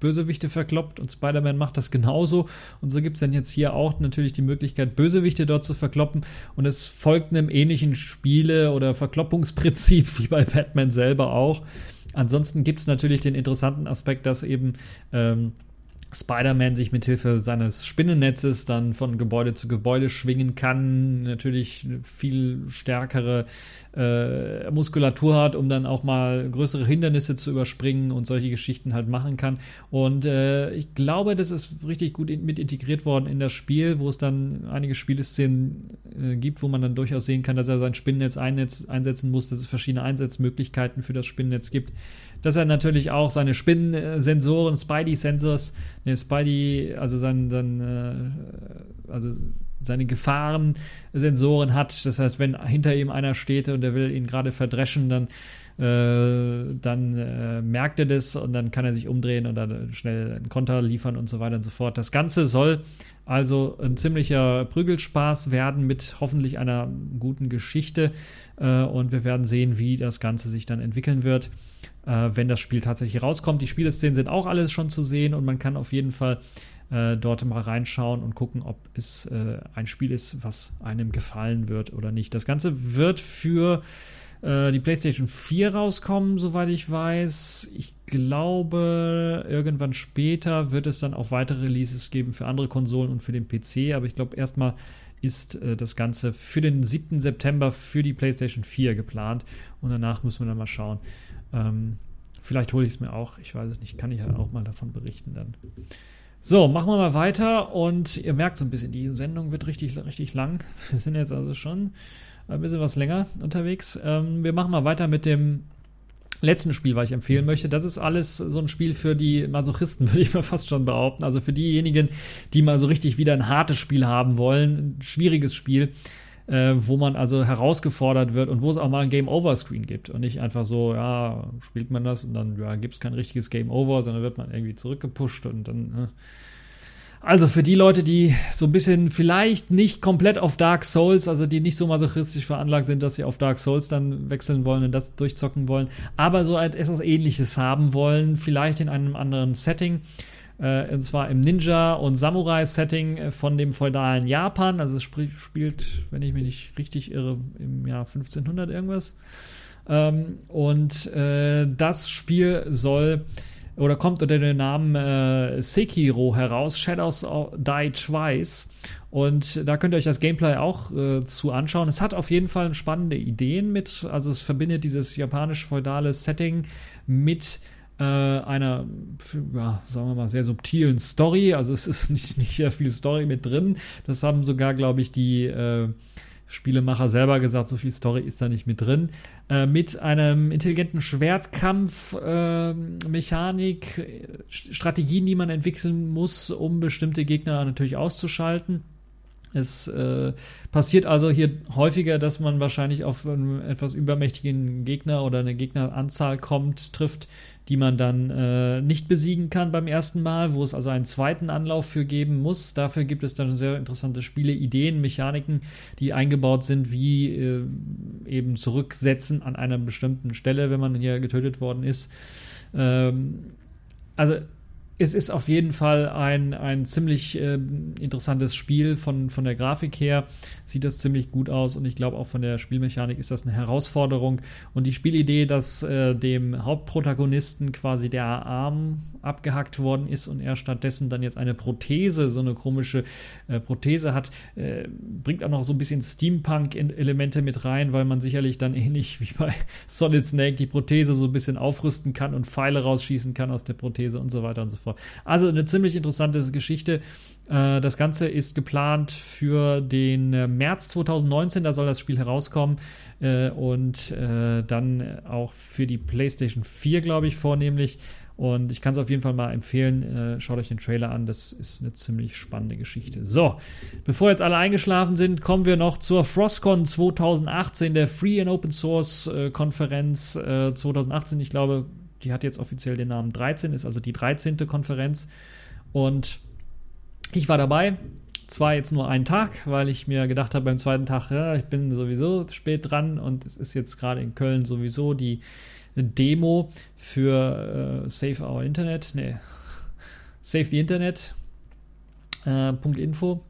Bösewichte verkloppt und Spider-Man macht das genauso. Und so gibt es dann jetzt hier auch natürlich die Möglichkeit, Bösewichte dort zu verkloppen. Und es folgt einem ähnlichen Spiele- oder Verkloppungsprinzip wie bei Batman selber auch. Ansonsten gibt es natürlich den interessanten Aspekt, dass eben ähm, Spider-Man sich mit Hilfe seines Spinnennetzes dann von Gebäude zu Gebäude schwingen kann, natürlich viel stärkere äh, Muskulatur hat, um dann auch mal größere Hindernisse zu überspringen und solche Geschichten halt machen kann. Und äh, ich glaube, das ist richtig gut in, mit integriert worden in das Spiel, wo es dann einige Spieleszenen äh, gibt, wo man dann durchaus sehen kann, dass er sein Spinnennetz einnetz, einsetzen muss, dass es verschiedene Einsatzmöglichkeiten für das Spinnennetz gibt. Dass er natürlich auch seine Spinnensensoren, Spidey-Sensors, ne, Spidey, also sein, sein äh, also seine Gefahrensensoren hat. Das heißt, wenn hinter ihm einer steht und er will ihn gerade verdreschen, dann, dann äh, merkt er das und dann kann er sich umdrehen und dann schnell einen Konter liefern und so weiter und so fort. Das Ganze soll also ein ziemlicher Prügelspaß werden mit hoffentlich einer guten Geschichte äh, und wir werden sehen, wie das Ganze sich dann entwickeln wird, äh, wenn das Spiel tatsächlich rauskommt. Die Spieleszenen sind auch alles schon zu sehen und man kann auf jeden Fall äh, dort mal reinschauen und gucken, ob es äh, ein Spiel ist, was einem gefallen wird oder nicht. Das Ganze wird für äh, die PlayStation 4 rauskommen, soweit ich weiß. Ich glaube, irgendwann später wird es dann auch weitere Releases geben für andere Konsolen und für den PC, aber ich glaube, erstmal ist äh, das Ganze für den 7. September für die PlayStation 4 geplant und danach müssen wir dann mal schauen. Ähm, vielleicht hole ich es mir auch, ich weiß es nicht, kann ich ja auch mal davon berichten dann. So, machen wir mal weiter und ihr merkt so ein bisschen, die Sendung wird richtig, richtig lang. Wir sind jetzt also schon ein bisschen was länger unterwegs. Ähm, wir machen mal weiter mit dem letzten Spiel, was ich empfehlen möchte. Das ist alles so ein Spiel für die Masochisten, würde ich mal fast schon behaupten. Also für diejenigen, die mal so richtig wieder ein hartes Spiel haben wollen, ein schwieriges Spiel äh, wo man also herausgefordert wird und wo es auch mal ein Game Over Screen gibt und nicht einfach so, ja, spielt man das und dann ja, gibt es kein richtiges Game Over, sondern wird man irgendwie zurückgepusht und dann. Äh. Also für die Leute, die so ein bisschen vielleicht nicht komplett auf Dark Souls, also die nicht so masochistisch veranlagt sind, dass sie auf Dark Souls dann wechseln wollen und das durchzocken wollen, aber so etwas ähnliches haben wollen, vielleicht in einem anderen Setting. Äh, und zwar im Ninja- und Samurai-Setting äh, von dem feudalen Japan. Also es spielt, wenn ich mich nicht richtig irre, im Jahr 1500 irgendwas. Ähm, und äh, das Spiel soll oder kommt unter dem Namen äh, Sekiro heraus, Shadows Die Twice. Und da könnt ihr euch das Gameplay auch äh, zu anschauen. Es hat auf jeden Fall spannende Ideen mit, also es verbindet dieses japanisch-feudale Setting mit äh, einer, ja, sagen wir mal, sehr subtilen Story. Also es ist nicht, nicht sehr viel Story mit drin. Das haben sogar, glaube ich, die äh, Spielemacher selber gesagt, so viel Story ist da nicht mit drin. Äh, mit einem intelligenten Schwertkampf-Mechanik, äh, Strategien, die man entwickeln muss, um bestimmte Gegner natürlich auszuschalten. Es äh, passiert also hier häufiger, dass man wahrscheinlich auf einen etwas übermächtigen Gegner oder eine Gegneranzahl kommt, trifft, die man dann äh, nicht besiegen kann beim ersten Mal, wo es also einen zweiten Anlauf für geben muss. Dafür gibt es dann sehr interessante Spiele, Ideen, Mechaniken, die eingebaut sind, wie äh, eben zurücksetzen an einer bestimmten Stelle, wenn man hier getötet worden ist. Ähm, also es ist auf jeden Fall ein, ein ziemlich äh, interessantes Spiel von, von der Grafik her. Sieht das ziemlich gut aus und ich glaube auch von der Spielmechanik ist das eine Herausforderung. Und die Spielidee, dass äh, dem Hauptprotagonisten quasi der Arm abgehackt worden ist und er stattdessen dann jetzt eine Prothese, so eine komische äh, Prothese hat, äh, bringt auch noch so ein bisschen Steampunk-Elemente mit rein, weil man sicherlich dann ähnlich wie bei Solid Snake die Prothese so ein bisschen aufrüsten kann und Pfeile rausschießen kann aus der Prothese und so weiter und so fort. Also eine ziemlich interessante Geschichte. Äh, das Ganze ist geplant für den äh, März 2019, da soll das Spiel herauskommen äh, und dann auch für die PlayStation 4, glaube ich, vornehmlich. Und ich kann es auf jeden Fall mal empfehlen. schaut euch den Trailer an. Das ist eine ziemlich spannende Geschichte. So, bevor jetzt alle eingeschlafen sind, kommen wir noch zur Frostcon 2018, der Free and Open Source Konferenz 2018. Ich glaube, die hat jetzt offiziell den Namen 13, ist also die 13. Konferenz. Und ich war dabei. Zwar jetzt nur einen Tag, weil ich mir gedacht habe beim zweiten Tag, ja, ich bin sowieso spät dran und es ist jetzt gerade in Köln sowieso die Demo für äh, Save Our Internet, nee, Save the Internet. Äh, .info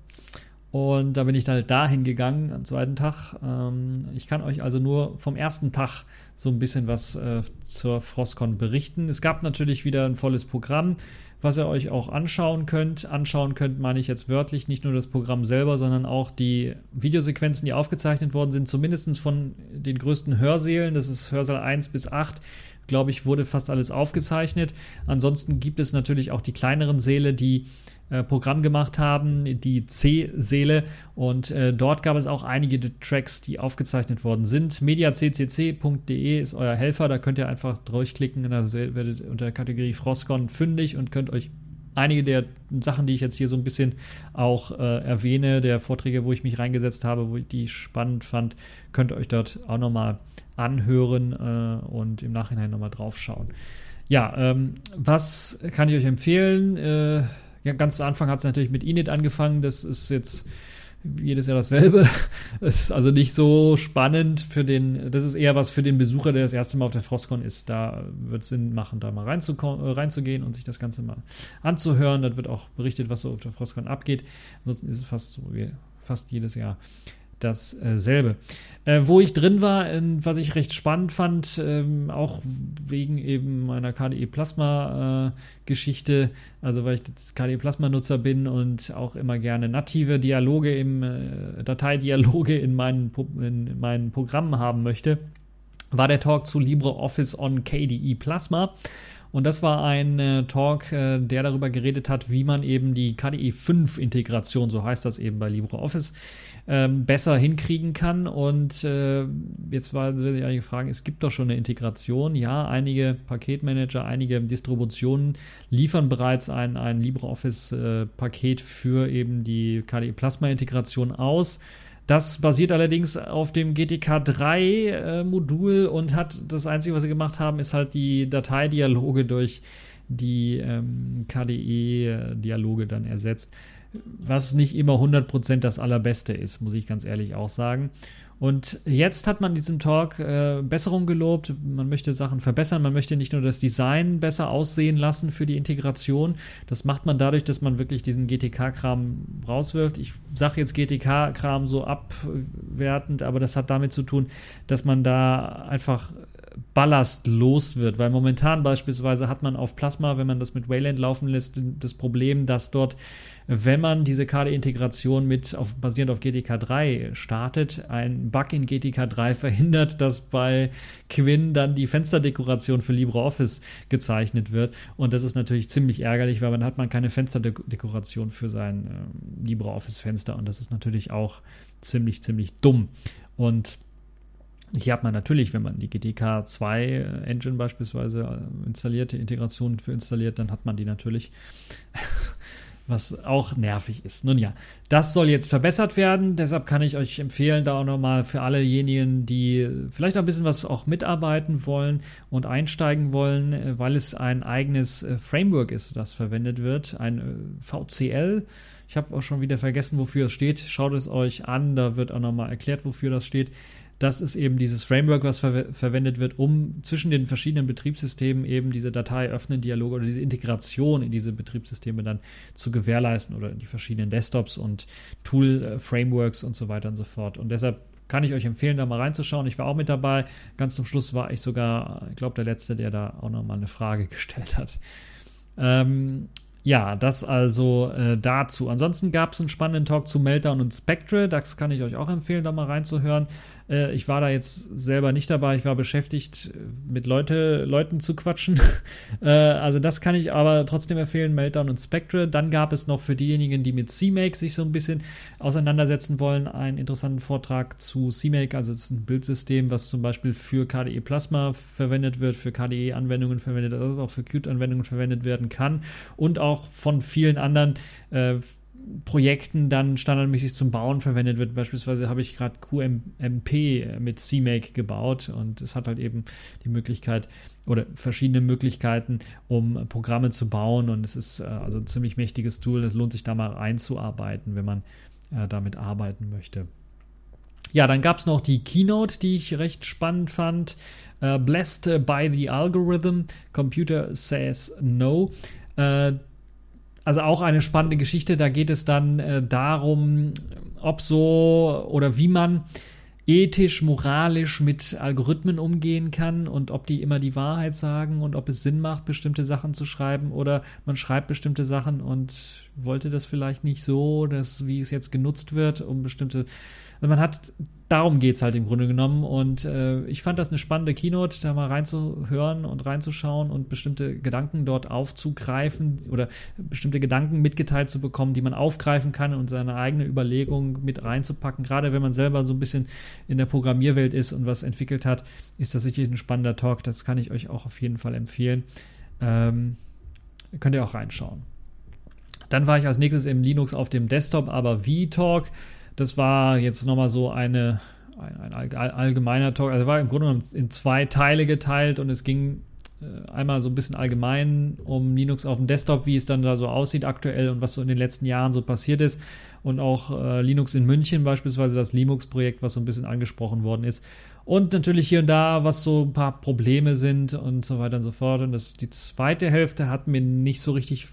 und da bin ich dann halt dahin gegangen am zweiten Tag. Ähm, ich kann euch also nur vom ersten Tag so ein bisschen was äh, zur Frostcon berichten. Es gab natürlich wieder ein volles Programm, was ihr euch auch anschauen könnt. Anschauen könnt, meine ich jetzt wörtlich, nicht nur das Programm selber, sondern auch die Videosequenzen, die aufgezeichnet worden sind, zumindest von den größten Hörsälen. Das ist Hörsaal 1 bis 8 glaube ich, wurde fast alles aufgezeichnet. Ansonsten gibt es natürlich auch die kleineren Säle, die äh, Programm gemacht haben, die C-Seele. Und äh, dort gab es auch einige Tracks, die aufgezeichnet worden sind. mediaccc.de ist euer Helfer, da könnt ihr einfach durchklicken und dann werdet unter der Kategorie Frostcon fündig und könnt euch einige der Sachen, die ich jetzt hier so ein bisschen auch äh, erwähne, der Vorträge, wo ich mich reingesetzt habe, wo ich die spannend fand, könnt ihr euch dort auch nochmal anhören äh, und im Nachhinein nochmal draufschauen. Ja, ähm, was kann ich euch empfehlen? Äh, ja, ganz zu Anfang hat es natürlich mit Init angefangen. Das ist jetzt jedes Jahr dasselbe. Es ist also nicht so spannend für den, das ist eher was für den Besucher, der das erste Mal auf der Frostcon ist. Da wird es Sinn machen, da mal äh, reinzugehen und sich das Ganze mal anzuhören. Da wird auch berichtet, was so auf der Frostcon abgeht. Ansonsten ist es fast so wie fast jedes Jahr dasselbe. Äh, wo ich drin war, was ich recht spannend fand, ähm, auch wegen eben meiner KDE Plasma äh, Geschichte, also weil ich KDE Plasma Nutzer bin und auch immer gerne native Dialoge im äh, Dateidialoge in meinen, in meinen Programmen haben möchte, war der Talk zu LibreOffice on KDE Plasma. Und das war ein äh, Talk, äh, der darüber geredet hat, wie man eben die KDE 5 Integration, so heißt das eben bei LibreOffice, ähm, besser hinkriegen kann. Und äh, jetzt war, will ich einige fragen, es gibt doch schon eine Integration. Ja, einige Paketmanager, einige Distributionen liefern bereits ein, ein LibreOffice-Paket äh, für eben die KDE Plasma-Integration aus. Das basiert allerdings auf dem GTK 3 äh, und hat das Einzige, was sie gemacht haben, ist halt die Dateidialoge durch die ähm, KDE-Dialoge dann ersetzt. Was nicht immer 100% das Allerbeste ist, muss ich ganz ehrlich auch sagen. Und jetzt hat man diesem Talk äh, Besserung gelobt. Man möchte Sachen verbessern. Man möchte nicht nur das Design besser aussehen lassen für die Integration. Das macht man dadurch, dass man wirklich diesen GTK-Kram rauswirft. Ich sage jetzt GTK-Kram so abwertend, aber das hat damit zu tun, dass man da einfach Ballast los wird, weil momentan beispielsweise hat man auf Plasma, wenn man das mit Wayland laufen lässt, das Problem, dass dort, wenn man diese KDE-Integration mit auf, basierend auf GTK 3 startet, ein Bug in GTK 3 verhindert, dass bei Quinn dann die Fensterdekoration für LibreOffice gezeichnet wird. Und das ist natürlich ziemlich ärgerlich, weil dann hat man keine Fensterdekoration für sein äh, LibreOffice-Fenster. Und das ist natürlich auch ziemlich, ziemlich dumm. Und hier hat man natürlich, wenn man die GTK 2 äh, Engine beispielsweise äh, installiert, die Integration für installiert, dann hat man die natürlich, was auch nervig ist. Nun ja, das soll jetzt verbessert werden, deshalb kann ich euch empfehlen, da auch nochmal für allejenigen, die vielleicht auch ein bisschen was auch mitarbeiten wollen und einsteigen wollen, äh, weil es ein eigenes Framework ist, das verwendet wird, ein VCL. Ich habe auch schon wieder vergessen, wofür es steht. Schaut es euch an, da wird auch nochmal erklärt, wofür das steht das ist eben dieses Framework, was ver verwendet wird, um zwischen den verschiedenen Betriebssystemen eben diese Datei öffnen, Dialoge oder diese Integration in diese Betriebssysteme dann zu gewährleisten oder in die verschiedenen Desktops und Tool-Frameworks und so weiter und so fort. Und deshalb kann ich euch empfehlen, da mal reinzuschauen. Ich war auch mit dabei. Ganz zum Schluss war ich sogar, ich glaube, der Letzte, der da auch nochmal eine Frage gestellt hat. Ähm, ja, das also äh, dazu. Ansonsten gab es einen spannenden Talk zu Meltdown und Spectre. Das kann ich euch auch empfehlen, da mal reinzuhören. Äh, ich war da jetzt selber nicht dabei. Ich war beschäftigt, mit Leute, Leuten zu quatschen. äh, also das kann ich aber trotzdem empfehlen, Meltdown und Spectre. Dann gab es noch für diejenigen, die mit CMake sich so ein bisschen auseinandersetzen wollen, einen interessanten Vortrag zu CMake. Also es ist ein Bildsystem, was zum Beispiel für KDE Plasma verwendet wird, für KDE-Anwendungen verwendet, also auch für Qt-Anwendungen verwendet werden kann und auch von vielen anderen äh, Projekten dann standardmäßig zum Bauen verwendet wird. Beispielsweise habe ich gerade QMP mit CMake gebaut und es hat halt eben die Möglichkeit oder verschiedene Möglichkeiten, um Programme zu bauen und es ist äh, also ein ziemlich mächtiges Tool. Es lohnt sich da mal einzuarbeiten, wenn man äh, damit arbeiten möchte. Ja, dann gab es noch die Keynote, die ich recht spannend fand. Uh, Blessed by the Algorithm, Computer Says No. Uh, also auch eine spannende Geschichte. Da geht es dann äh, darum, ob so oder wie man ethisch, moralisch mit Algorithmen umgehen kann und ob die immer die Wahrheit sagen und ob es Sinn macht, bestimmte Sachen zu schreiben oder man schreibt bestimmte Sachen und wollte das vielleicht nicht so, dass wie es jetzt genutzt wird, um bestimmte also man hat, darum geht es halt im Grunde genommen. Und äh, ich fand das eine spannende Keynote, da mal reinzuhören und reinzuschauen und bestimmte Gedanken dort aufzugreifen oder bestimmte Gedanken mitgeteilt zu bekommen, die man aufgreifen kann und seine eigene Überlegung mit reinzupacken. Gerade wenn man selber so ein bisschen in der Programmierwelt ist und was entwickelt hat, ist das sicherlich ein spannender Talk. Das kann ich euch auch auf jeden Fall empfehlen. Ähm, könnt ihr auch reinschauen. Dann war ich als nächstes im Linux auf dem Desktop, aber V-Talk. Das war jetzt nochmal so eine, ein, ein, allgemeiner Talk. Also war im Grunde genommen in zwei Teile geteilt und es ging äh, einmal so ein bisschen allgemein um Linux auf dem Desktop, wie es dann da so aussieht aktuell und was so in den letzten Jahren so passiert ist. Und auch äh, Linux in München beispielsweise, das Linux-Projekt, was so ein bisschen angesprochen worden ist. Und natürlich hier und da, was so ein paar Probleme sind und so weiter und so fort. Und das, die zweite Hälfte hat mir nicht so richtig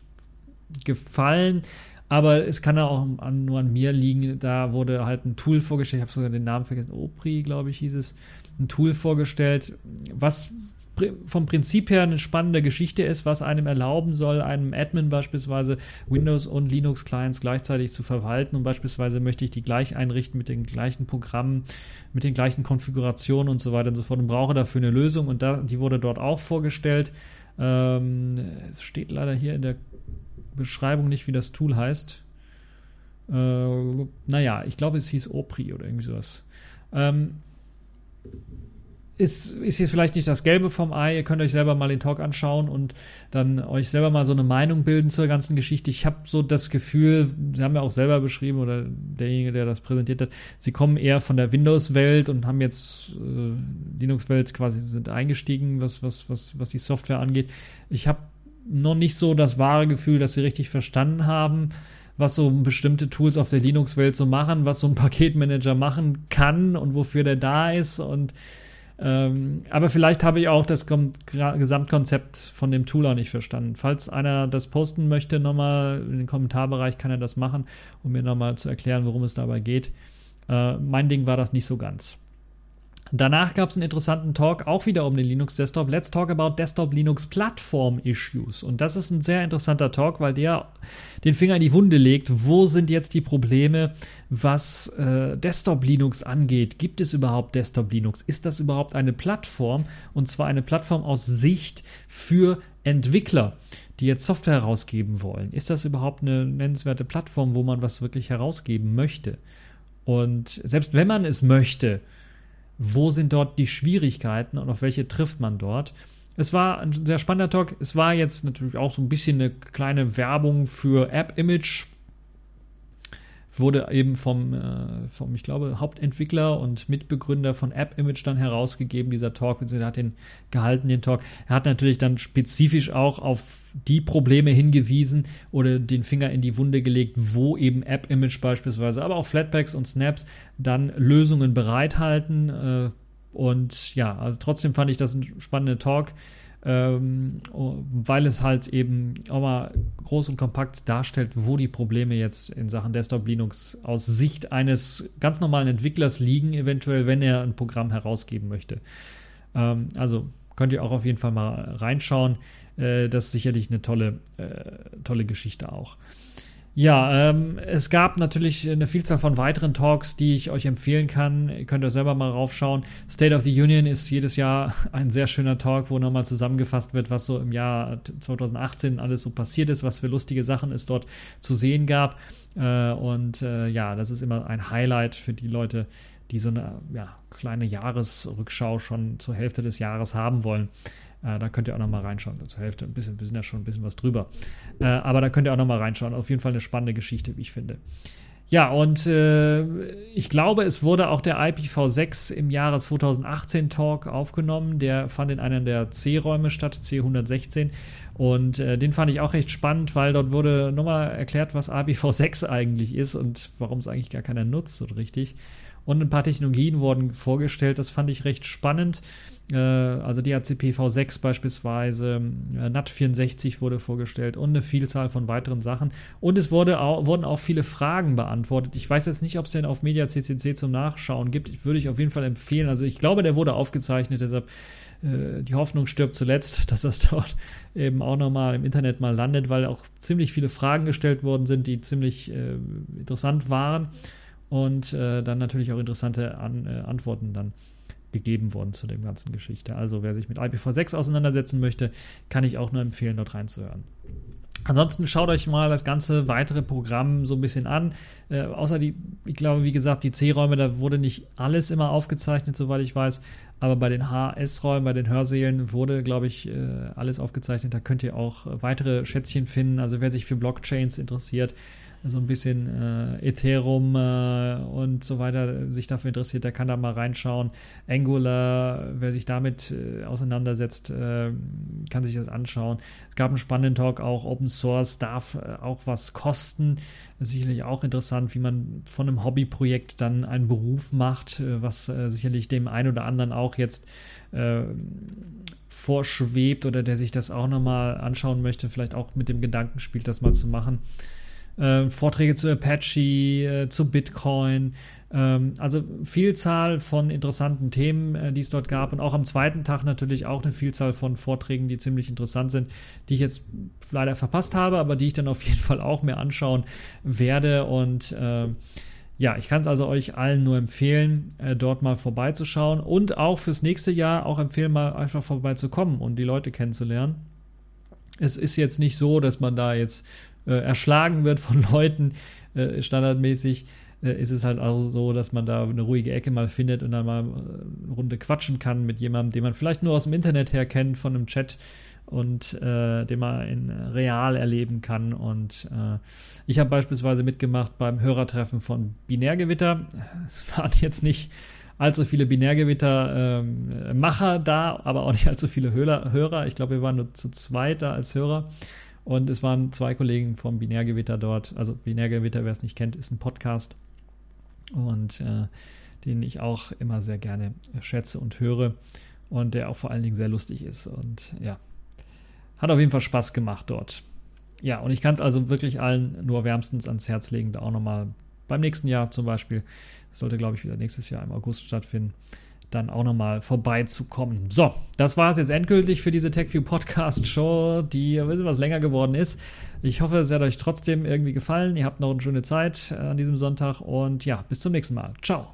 gefallen. Aber es kann ja auch an, nur an mir liegen. Da wurde halt ein Tool vorgestellt. Ich habe sogar den Namen vergessen. Opri, glaube ich, hieß es. Ein Tool vorgestellt, was vom Prinzip her eine spannende Geschichte ist, was einem erlauben soll, einem Admin beispielsweise Windows und Linux Clients gleichzeitig zu verwalten und beispielsweise möchte ich die gleich einrichten mit den gleichen Programmen, mit den gleichen Konfigurationen und so weiter und so fort und brauche dafür eine Lösung und da, die wurde dort auch vorgestellt. Ähm, es steht leider hier in der Beschreibung nicht, wie das Tool heißt. Äh, naja, ich glaube, es hieß Opri oder irgendwie sowas. Ähm, ist, ist jetzt vielleicht nicht das Gelbe vom Ei. Ihr könnt euch selber mal den Talk anschauen und dann euch selber mal so eine Meinung bilden zur ganzen Geschichte. Ich habe so das Gefühl, Sie haben ja auch selber beschrieben oder derjenige, der das präsentiert hat, Sie kommen eher von der Windows-Welt und haben jetzt äh, Linux-Welt quasi sind eingestiegen, was, was, was, was die Software angeht. Ich habe noch nicht so das wahre Gefühl, dass sie richtig verstanden haben, was so bestimmte Tools auf der Linux-Welt so machen, was so ein Paketmanager machen kann und wofür der da ist. Und ähm, aber vielleicht habe ich auch das Gesamtkonzept von dem Tool auch nicht verstanden. Falls einer das posten möchte, nochmal in den Kommentarbereich kann er das machen, um mir nochmal zu erklären, worum es dabei geht. Äh, mein Ding war das nicht so ganz. Danach gab es einen interessanten Talk, auch wieder um den Linux Desktop. Let's talk about Desktop Linux Platform Issues. Und das ist ein sehr interessanter Talk, weil der den Finger in die Wunde legt. Wo sind jetzt die Probleme, was äh, Desktop Linux angeht? Gibt es überhaupt Desktop Linux? Ist das überhaupt eine Plattform? Und zwar eine Plattform aus Sicht für Entwickler, die jetzt Software herausgeben wollen. Ist das überhaupt eine nennenswerte Plattform, wo man was wirklich herausgeben möchte? Und selbst wenn man es möchte, wo sind dort die Schwierigkeiten und auf welche trifft man dort. Es war ein sehr spannender Talk. Es war jetzt natürlich auch so ein bisschen eine kleine Werbung für App-Image wurde eben vom, äh, vom, ich glaube, Hauptentwickler und Mitbegründer von App Image dann herausgegeben, dieser Talk, beziehungsweise hat den gehalten, den Talk. Er hat natürlich dann spezifisch auch auf die Probleme hingewiesen oder den Finger in die Wunde gelegt, wo eben App Image beispielsweise, aber auch Flatpaks und Snaps dann Lösungen bereithalten. Äh, und ja, also trotzdem fand ich das ein spannender Talk ähm, weil es halt eben auch mal groß und kompakt darstellt, wo die Probleme jetzt in Sachen Desktop Linux aus Sicht eines ganz normalen Entwicklers liegen, eventuell, wenn er ein Programm herausgeben möchte. Ähm, also könnt ihr auch auf jeden Fall mal reinschauen. Äh, das ist sicherlich eine tolle, äh, tolle Geschichte auch. Ja, ähm, es gab natürlich eine Vielzahl von weiteren Talks, die ich euch empfehlen kann. Ihr könnt ja selber mal raufschauen. State of the Union ist jedes Jahr ein sehr schöner Talk, wo nochmal zusammengefasst wird, was so im Jahr 2018 alles so passiert ist, was für lustige Sachen es dort zu sehen gab. Äh, und äh, ja, das ist immer ein Highlight für die Leute, die so eine ja, kleine Jahresrückschau schon zur Hälfte des Jahres haben wollen. Äh, da könnt ihr auch noch mal reinschauen. Zur Hälfte ein bisschen, wir sind ja schon ein bisschen was drüber. Äh, aber da könnt ihr auch noch mal reinschauen. Auf jeden Fall eine spannende Geschichte, wie ich finde. Ja, und äh, ich glaube, es wurde auch der IPv6 im Jahre 2018 Talk aufgenommen. Der fand in einem der C-Räume statt, C116. Und äh, den fand ich auch recht spannend, weil dort wurde nochmal erklärt, was IPv6 eigentlich ist und warum es eigentlich gar keiner nutzt, so richtig und ein paar Technologien wurden vorgestellt. Das fand ich recht spannend. Äh, also DHCP V6 beispielsweise, äh, NAT64 wurde vorgestellt und eine Vielzahl von weiteren Sachen. Und es wurde auch, wurden auch viele Fragen beantwortet. Ich weiß jetzt nicht, ob es den auf Media CCC zum Nachschauen gibt. Ich würde ich auf jeden Fall empfehlen. Also ich glaube, der wurde aufgezeichnet, deshalb äh, die Hoffnung stirbt zuletzt, dass das dort eben auch nochmal im Internet mal landet, weil auch ziemlich viele Fragen gestellt worden sind, die ziemlich äh, interessant waren und äh, dann natürlich auch interessante An äh, Antworten dann gegeben worden zu dem ganzen Geschichte. Also wer sich mit IPv6 auseinandersetzen möchte, kann ich auch nur empfehlen, dort reinzuhören. Ansonsten schaut euch mal das ganze weitere Programm so ein bisschen an. Äh, außer die, ich glaube, wie gesagt, die C-Räume, da wurde nicht alles immer aufgezeichnet, soweit ich weiß. Aber bei den HS-Räumen, bei den Hörsälen wurde, glaube ich, äh, alles aufgezeichnet. Da könnt ihr auch weitere Schätzchen finden. Also wer sich für Blockchains interessiert, so ein bisschen äh, Ethereum äh, und so weiter sich dafür interessiert, der kann da mal reinschauen. Angular, wer sich damit äh, auseinandersetzt, äh, kann sich das anschauen. Es gab einen spannenden Talk auch, Open Source darf äh, auch was kosten. Sicherlich auch interessant, wie man von einem Hobbyprojekt dann einen Beruf macht, äh, was sicherlich dem einen oder anderen auch jetzt vorschwebt oder der sich das auch nochmal anschauen möchte, vielleicht auch mit dem Gedanken spielt, das mal zu machen äh, Vorträge zu Apache, äh, zu Bitcoin. Ähm, also Vielzahl von interessanten Themen, äh, die es dort gab. Und auch am zweiten Tag natürlich auch eine Vielzahl von Vorträgen, die ziemlich interessant sind, die ich jetzt leider verpasst habe, aber die ich dann auf jeden Fall auch mehr anschauen werde. Und äh, ja, ich kann es also euch allen nur empfehlen, äh, dort mal vorbeizuschauen und auch fürs nächste Jahr auch empfehlen, mal einfach vorbeizukommen und die Leute kennenzulernen. Es ist jetzt nicht so, dass man da jetzt äh, erschlagen wird von Leuten, äh, standardmäßig, äh, ist es halt auch so, dass man da eine ruhige Ecke mal findet und dann mal äh, eine Runde quatschen kann mit jemandem, den man vielleicht nur aus dem Internet her kennt, von einem Chat und äh, den man in real erleben kann. Und äh, ich habe beispielsweise mitgemacht beim Hörertreffen von Binärgewitter. Es waren jetzt nicht allzu viele Binärgewitter-Macher ähm, da, aber auch nicht allzu viele. Hörer. Ich glaube, wir waren nur zu zweit da als Hörer. Und es waren zwei Kollegen vom Binärgewitter dort. Also Binärgewitter, wer es nicht kennt, ist ein Podcast. Und äh, den ich auch immer sehr gerne schätze und höre. Und der auch vor allen Dingen sehr lustig ist. Und ja, hat auf jeden Fall Spaß gemacht dort. Ja, und ich kann es also wirklich allen nur wärmstens ans Herz legen, da auch nochmal beim nächsten Jahr zum Beispiel, das sollte glaube ich wieder nächstes Jahr im August stattfinden, dann auch nochmal vorbeizukommen. So, das war es jetzt endgültig für diese TechView Podcast Show, die ein bisschen was länger geworden ist. Ich hoffe, es hat euch trotzdem irgendwie gefallen. Ihr habt noch eine schöne Zeit an diesem Sonntag und ja, bis zum nächsten Mal. Ciao.